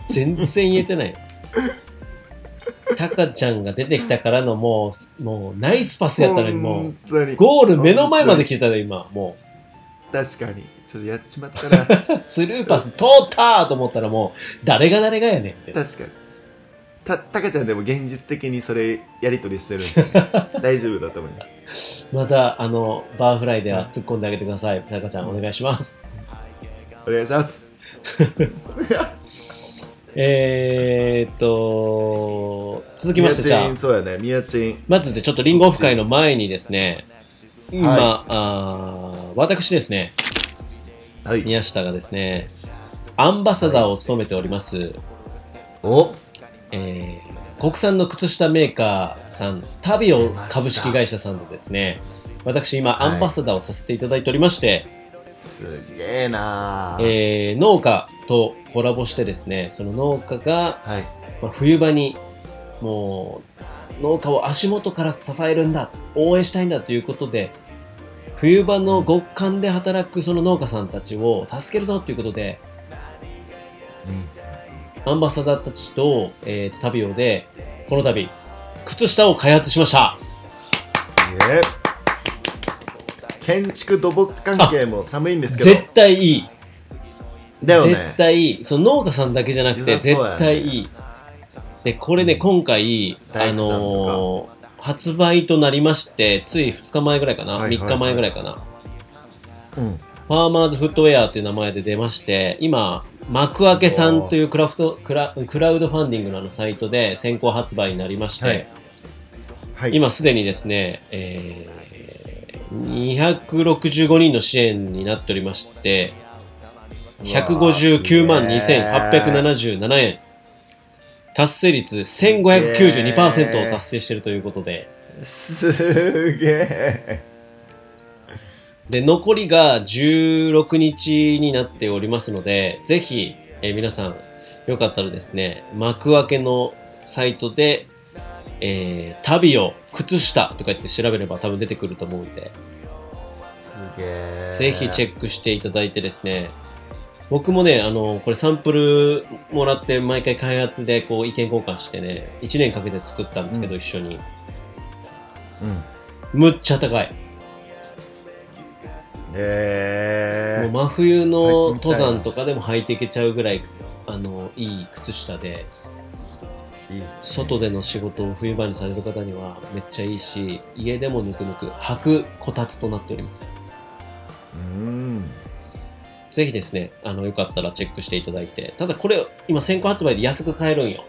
全然言えてない。タカちゃんが出てきたからのもう、もうナイスパスやったのにもう、ゴール目の前まで来てたの今、も確かに。ちょっとやっちまったな。確う、スルーパス通ったと思ったらもう、誰が誰がやねんって。かに。た、たかちゃんでも現実的にそれやりとりしてるんで、大丈夫だと思うよ。また、あの、バーフライでは突っ込んであげてください。タカちゃん、お願いします。お願いします。えーっと、続きまして、じゃあそうやね。まずでちょっとリンゴオフ会の前にですね、今、はあー私ですね、はい。宮下がですね、アンバサダーを務めております、おえー国産の靴下メーカーさん、タビオ株式会社さんでですね、私今、はいアンバサダーをさせていただいておりまして、すげえなーえー農家とコラボしてですね、その農家が、はい。まあ、冬場に、もう、農家を足元から支えるんだ、応援したいんだということで、冬場の極寒で働くその農家さんたちを助けるぞということで、アンバサダーたちと、えーと、旅をで、この度、靴下を開発しました。建築土木関係も寒いんですけど、絶対いい。だよね絶。対いい。その農家さんだけじゃなくて、絶対いい。で、これね、今回、あのー発売となりまして、つい2日前ぐらいかな、はいはいはい3日前ぐらいかな。うん。ファーマーズフットウェアっていう名前で出まして、今、幕開けさんというクラフトクラクラウドファンディングのあのサイトで先行発売になりまして、はいはい。今すでにですね、えー、265人の支援になっておりまして、159万2877円。達成率1592%を達成しているということで、すげえ。で、残りが16日になっておりますので、ぜひ、えー皆さん、よかったらですね、幕開けのサイトで、えー、旅を靴下とか言って調べれば多分出てくると思うんで、すげえ。ぜひチェックしていただいてですね、僕もね、あの、これサンプルもらって毎回開発でこう意見交換してね、1年かけて作ったんですけど、うん一緒に。うん。むっちゃ高い。えもう真冬の登山とかでも履いていけちゃうぐらい、あの、いい靴下で、ー、いいね外での仕事を冬場にされる方にはめっちゃいいし、家でもぬくぬく履くこたつとなっております。うん。ぜひですね、あの、よかったらチェックしていただいて。ただこれ、今先行発売で安く買えるんよ。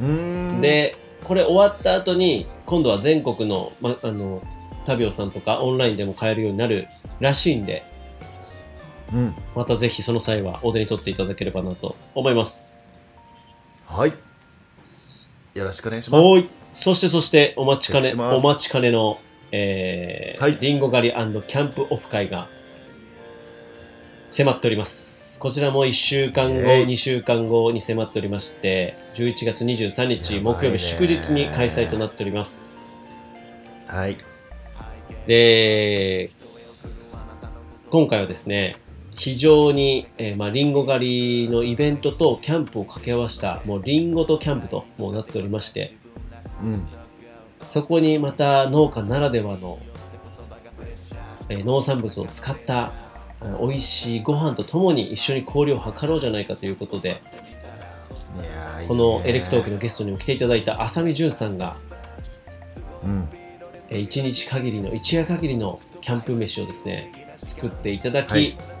うーんで、これ終わった後に、今度は全国の、ま、あの、タビオさんとかオンラインでも買えるようになるらしいんで、うんまたぜひその際はお手に取っていただければなと思います。はいよろしくお願いしますい。そしてそして、お待ちかね、お待ちかねの、えーはいリンゴ狩りキャンプオフ会が迫っております。こちらも1週間後、イェイ2週間後に迫っておりまして、11月23日木曜日祝日に開催となっております。はいで、今回はですね、非常に、えーまあ、リンゴ狩りのイベントとキャンプを掛け合わせた、もうリンゴとキャンプともうなっておりまして、うん。そこにまた農家ならではの、えー農産物を使った美味しいご飯とともに一緒に交流を図ろうじゃないかということで、このエレクトークののゲストにも来ていただいた浅見淳さんが、うん。えー一日限りの、一夜限りのキャンプ飯をですね、作っていただき、はい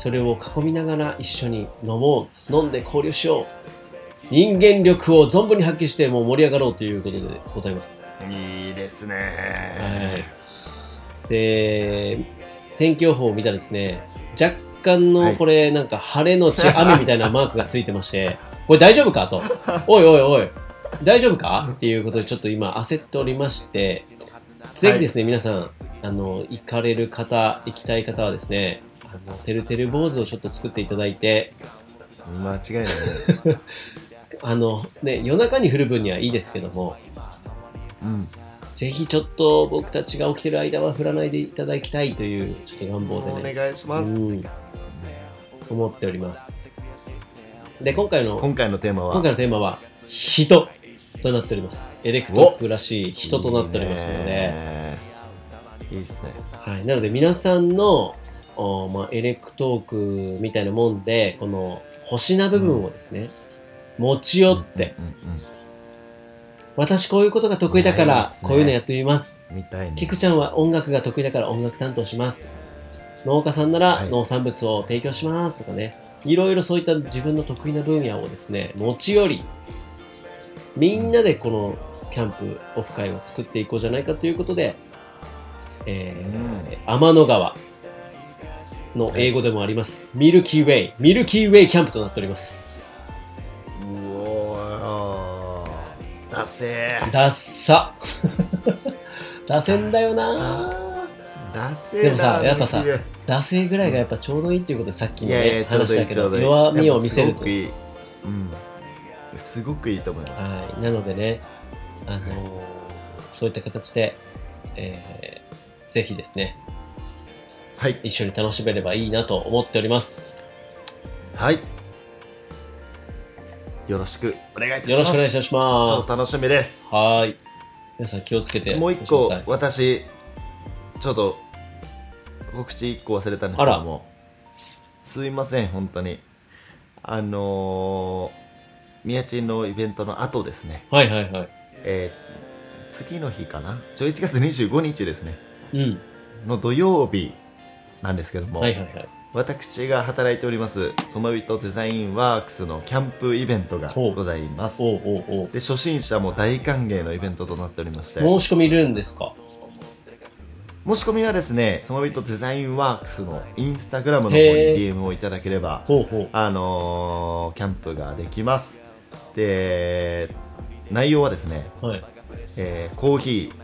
それを囲みながら一緒に飲もう、飲んで交流しよう、人間力を存分に発揮してもう盛り上がろうということでございます。いいですねはい。で、天気予報を見たらですね、若干はいのこれなんか晴れのち雨みたいなマークがついてまして、これ大丈夫かと。おいおいおい、大丈夫か？っていうことでちょっと今焦っておりまして、ぜひですね、皆さん、あの、行かれる方、行きたい方はですね、あの、てるてる坊主をちょっと作っていただいて、間違いないね。あの、ね、夜中に降る分にはいいですけども、うん。ぜひちょっと僕たちが起きてる間は降らないでいただきたいという、ちょっと願望でね。お願いします、うん、思っております。で、今回の、今回のテーマは？今回のテーマは、人となっております。エレクトークらしい人となっておりますので、いいっすね。はい。なので皆さんの、おまあ、エレクトークみたいなもんで、この星な部分をですね、持ち寄って、うんうん私こういうことが得意だからこういうのやってみます。うんみたいにキクちゃんは音楽が得意だから音楽担当します。農家さんならはい農産物を提供しますとかね。いろいろそういった自分の得意な分野をですね、持ち寄り、みんなでこのキャンプオフ会を作っていこうじゃないかということで、えー天の川の英語でもあります、ミルキーウェイ、ミルキーウェイキャンプとなっております。うおー。だせー。ダッサ。ダセんだよな。だせー。でもさなやっぱさミルキーウェイ惰性ぐらいがやっぱちょうどいいっていうことでさっきのねいやいや話だけど弱みを見せると。いいうん。すごくいいと思います。はい。なのでねあのーそういった形で、えーぜひですねはい。一緒に楽しめればいいなと思っております。はい。よろしく。お願いいたします。よろしくお願いしちます。ょっと楽しみです。はーい。皆さん気をつけて。もう一個私ちょっと告知一個忘れたんですけども。すいません本当に。あのー、宮地のイベントの後ですね。はいはいはい。えー次の日かな？11月25日ですね。うん。の土曜日なんですけども、はいはいはい。私が働いておりますソマビトデザインワークスのキャンプイベントがございます。で初心者も大歓迎のイベントとなっておりまして申し込みいるんですか？申し込みはですねソマビトデザインワークスのインスタグラムの方に DM をいただければほうほう。あのーキャンプができます。で内容はですね、はい。えーコーヒー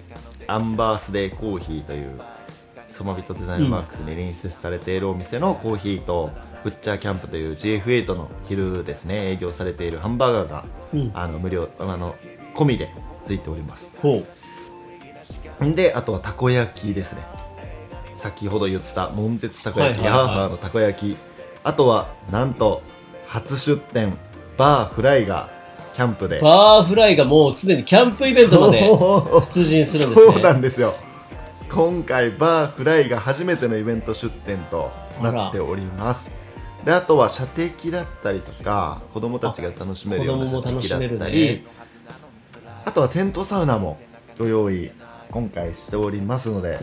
アンバースデーコーヒーというソマビトデザインワークスに隣接されているお店のコーヒーと、ブッチャーキャンプという GF8 の昼ですね。営業されているハンバーガーがうん。あの無料あの込みでついております。ほう。んであとはたこ焼きですね。先ほど言った悶絶たこ焼き、はいはいはい。ハーハーのたこ焼き。あとはなんと初出店バーフライがキャンプで。バーフライがもうすでにキャンプイベントまで出陣するんですね。そうなんですよ今回バーフライが初めてのイベント出店となっております。であとは射的だったりとか子供たちが楽しめるようなあ子供も楽しめるね。射的だったりあとはテントサウナもご用意今回しておりますので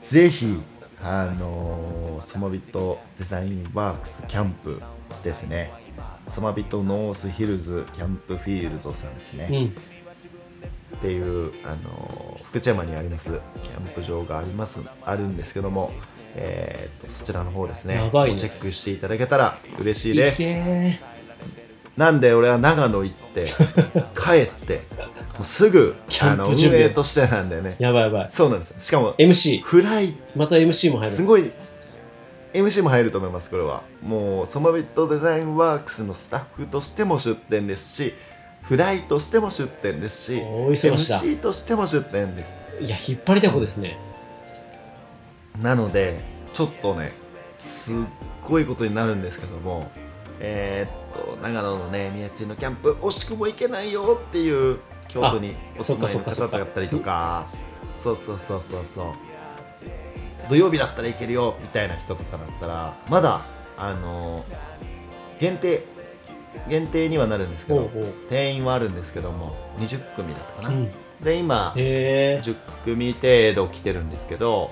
ぜひあのソマビットデザインワークスキャンプですね。ソマビットノースヒルズキャンプフィールドさんですね、うん。っていうあの福知山にありますキャンプ場がありますあるんですけども、えー、とそちらの方ですねやばいねチェックしていただけたら嬉しいいですけなんで俺は長野行って 帰ってもうすぐキャンプあの運準備営としてなんだよねー。やばいやばい。そうなんですよしかも MC。フライまた MC も入る。すごい MC も入ると思いますこれはもうソマビットデザインワークスのスタッフとしても出店ですしフライとしても出店ですし大忙しだ MC としても出店です。いや、引っ張りだこですね。なのでちょっとねすっごいことになるんですけどもえーっと長野のね宮地のキャンプ惜しくも行けないよっていう京都にお住まいの方だったりとかそうそうそうそうそう。土曜日だったらいけるよみたいな人とかだったらまだあの限定限定にはなるんですけど。定員はあるんですけども20組だったかな、うん。で今へえ。10組程度来てるんですけど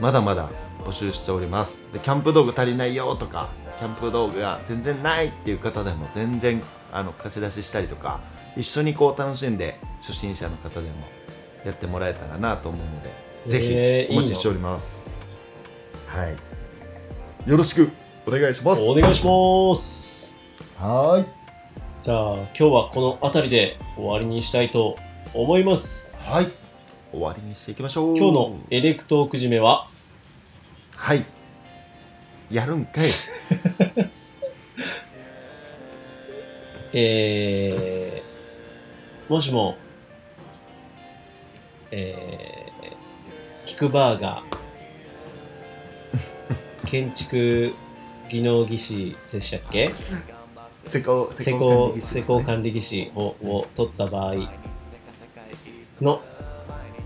まだまだ募集しておりますでキャンプ道具足りないよとかキャンプ道具が全然ないっていう方でも全然あの貸し出ししたりとか一緒にこう楽しんで初心者の方でもやってもらえたらなと思うのでぜえーひお待ちしておりますはいよろしくお願いしますお願いします。はーい。じゃあ、今日はこの辺りで終わりにしたいと思います。はい。終わりにしていきましょう。今日のエレクトーク締めは、はい。やるんかい。えー、もしも、えー、キクバーガー、建築技能技師でしたっけ？施工施工施工管理技師をを取った場合の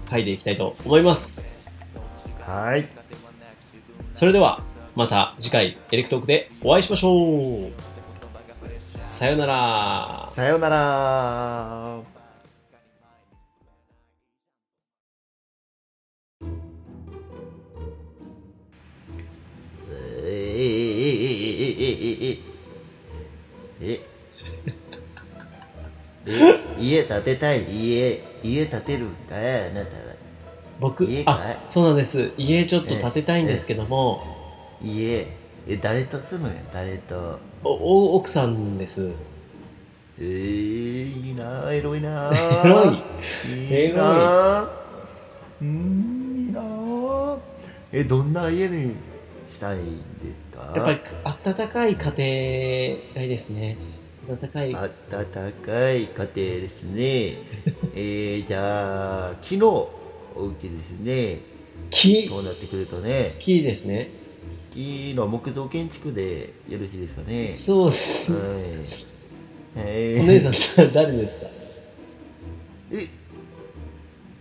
回でいきたいと思います。はいそれでは、また次回エレクトークでお会いしましょう。さよなら。さようならええええええええええ 家建てたい？家家建てるんかい？あなたは。僕家、かあ、そうなんです。家ちょっと建てたいんですけども、家？え誰と住むんや？誰と？おお奥さんです。えー、いいなエロいな。エロい？いいな。うんいいな。えどんな家にしたいんですか？やっぱり温かい家庭がいいですね。温かい。温かい家庭ですね えー、じゃあ木のお家ですね木そうなってくるとね木ですね。木の木造建築でよろしいですかねそうです。はい、はい、お姉さん、誰ですか？え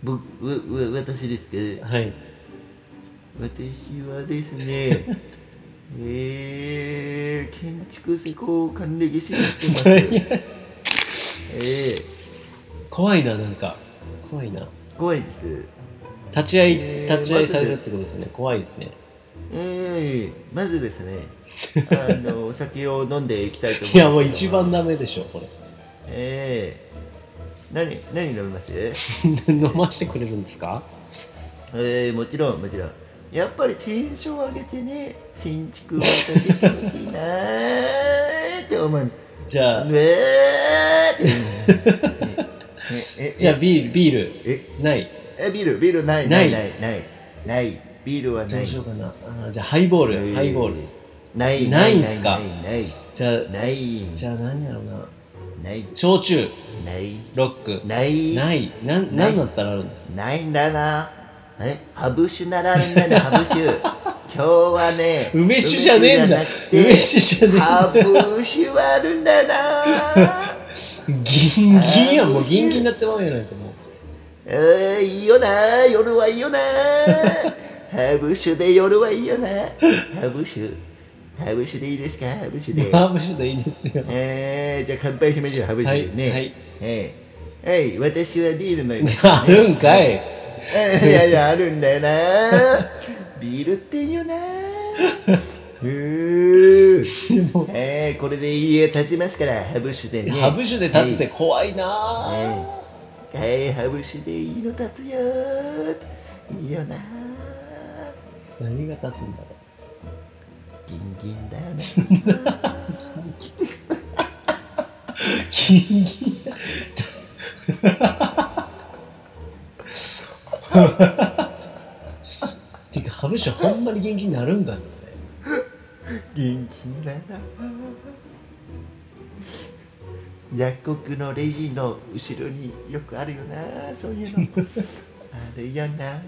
僕わわ私ですかはい。私はですね えー、建築施工管理技師をしてますえー、怖いな、なんか。怖いな。怖いです立ち会い、えー立ち会いされるってことですよね。怖いですね。えー、まずですねあのお酒を飲んでいきたいと思いますいや、もう一番ダメでしょ、これ。えー、何何飲みます？飲ましてくれるんですか？えー、もちろんもちろんやっぱりテンション上げてね新築を建ててほしいなーって思う。じゃあう、えーってええじゃあビール、ビール、え？ない？えビール？ビールないなない。いないない。ない。ビールはない。どうしようかな。じゃあハイボール、えーハイボール。ないないんすか？ない。じゃあ、ない。じゃあ何やろうな。ない。焼酎、ない。ロック。ない。ない。なん、ない。なんだったらあるんですか？ないんだなえハブ酒ならんだね ハブ酒今日はね梅酒じゃねえんだ。梅酒じゃねえんだ。ハブ酒はあるんだな。ギンギンやん、もうギンギンになってまうやないかもう。えー、いいよな夜はいいよな。ハブ酒で夜はいいよな。ハブ酒ハブ酒でいいですか？ハブ酒で。ハーブ酒でいいですよ。えー、じゃあ乾杯しましょうハブはい、酒でね、はい。えー。はい、私はビール飲みます、あるんかい。え ーいやいやあるんだよな。ビールっていいよな。う えー、これで家立ちますからハブ酒でね。ハブ酒で立つって怖いな。はい、はい、ハブ酒でいいの立つよーいいよな。ー何が立つんだろギンギンだよね。う ギンギン てかハブ酒ほんまに元気になるんかね。ギンギンだな。薬国のレジの後ろによくあるよなそういうの。あるよな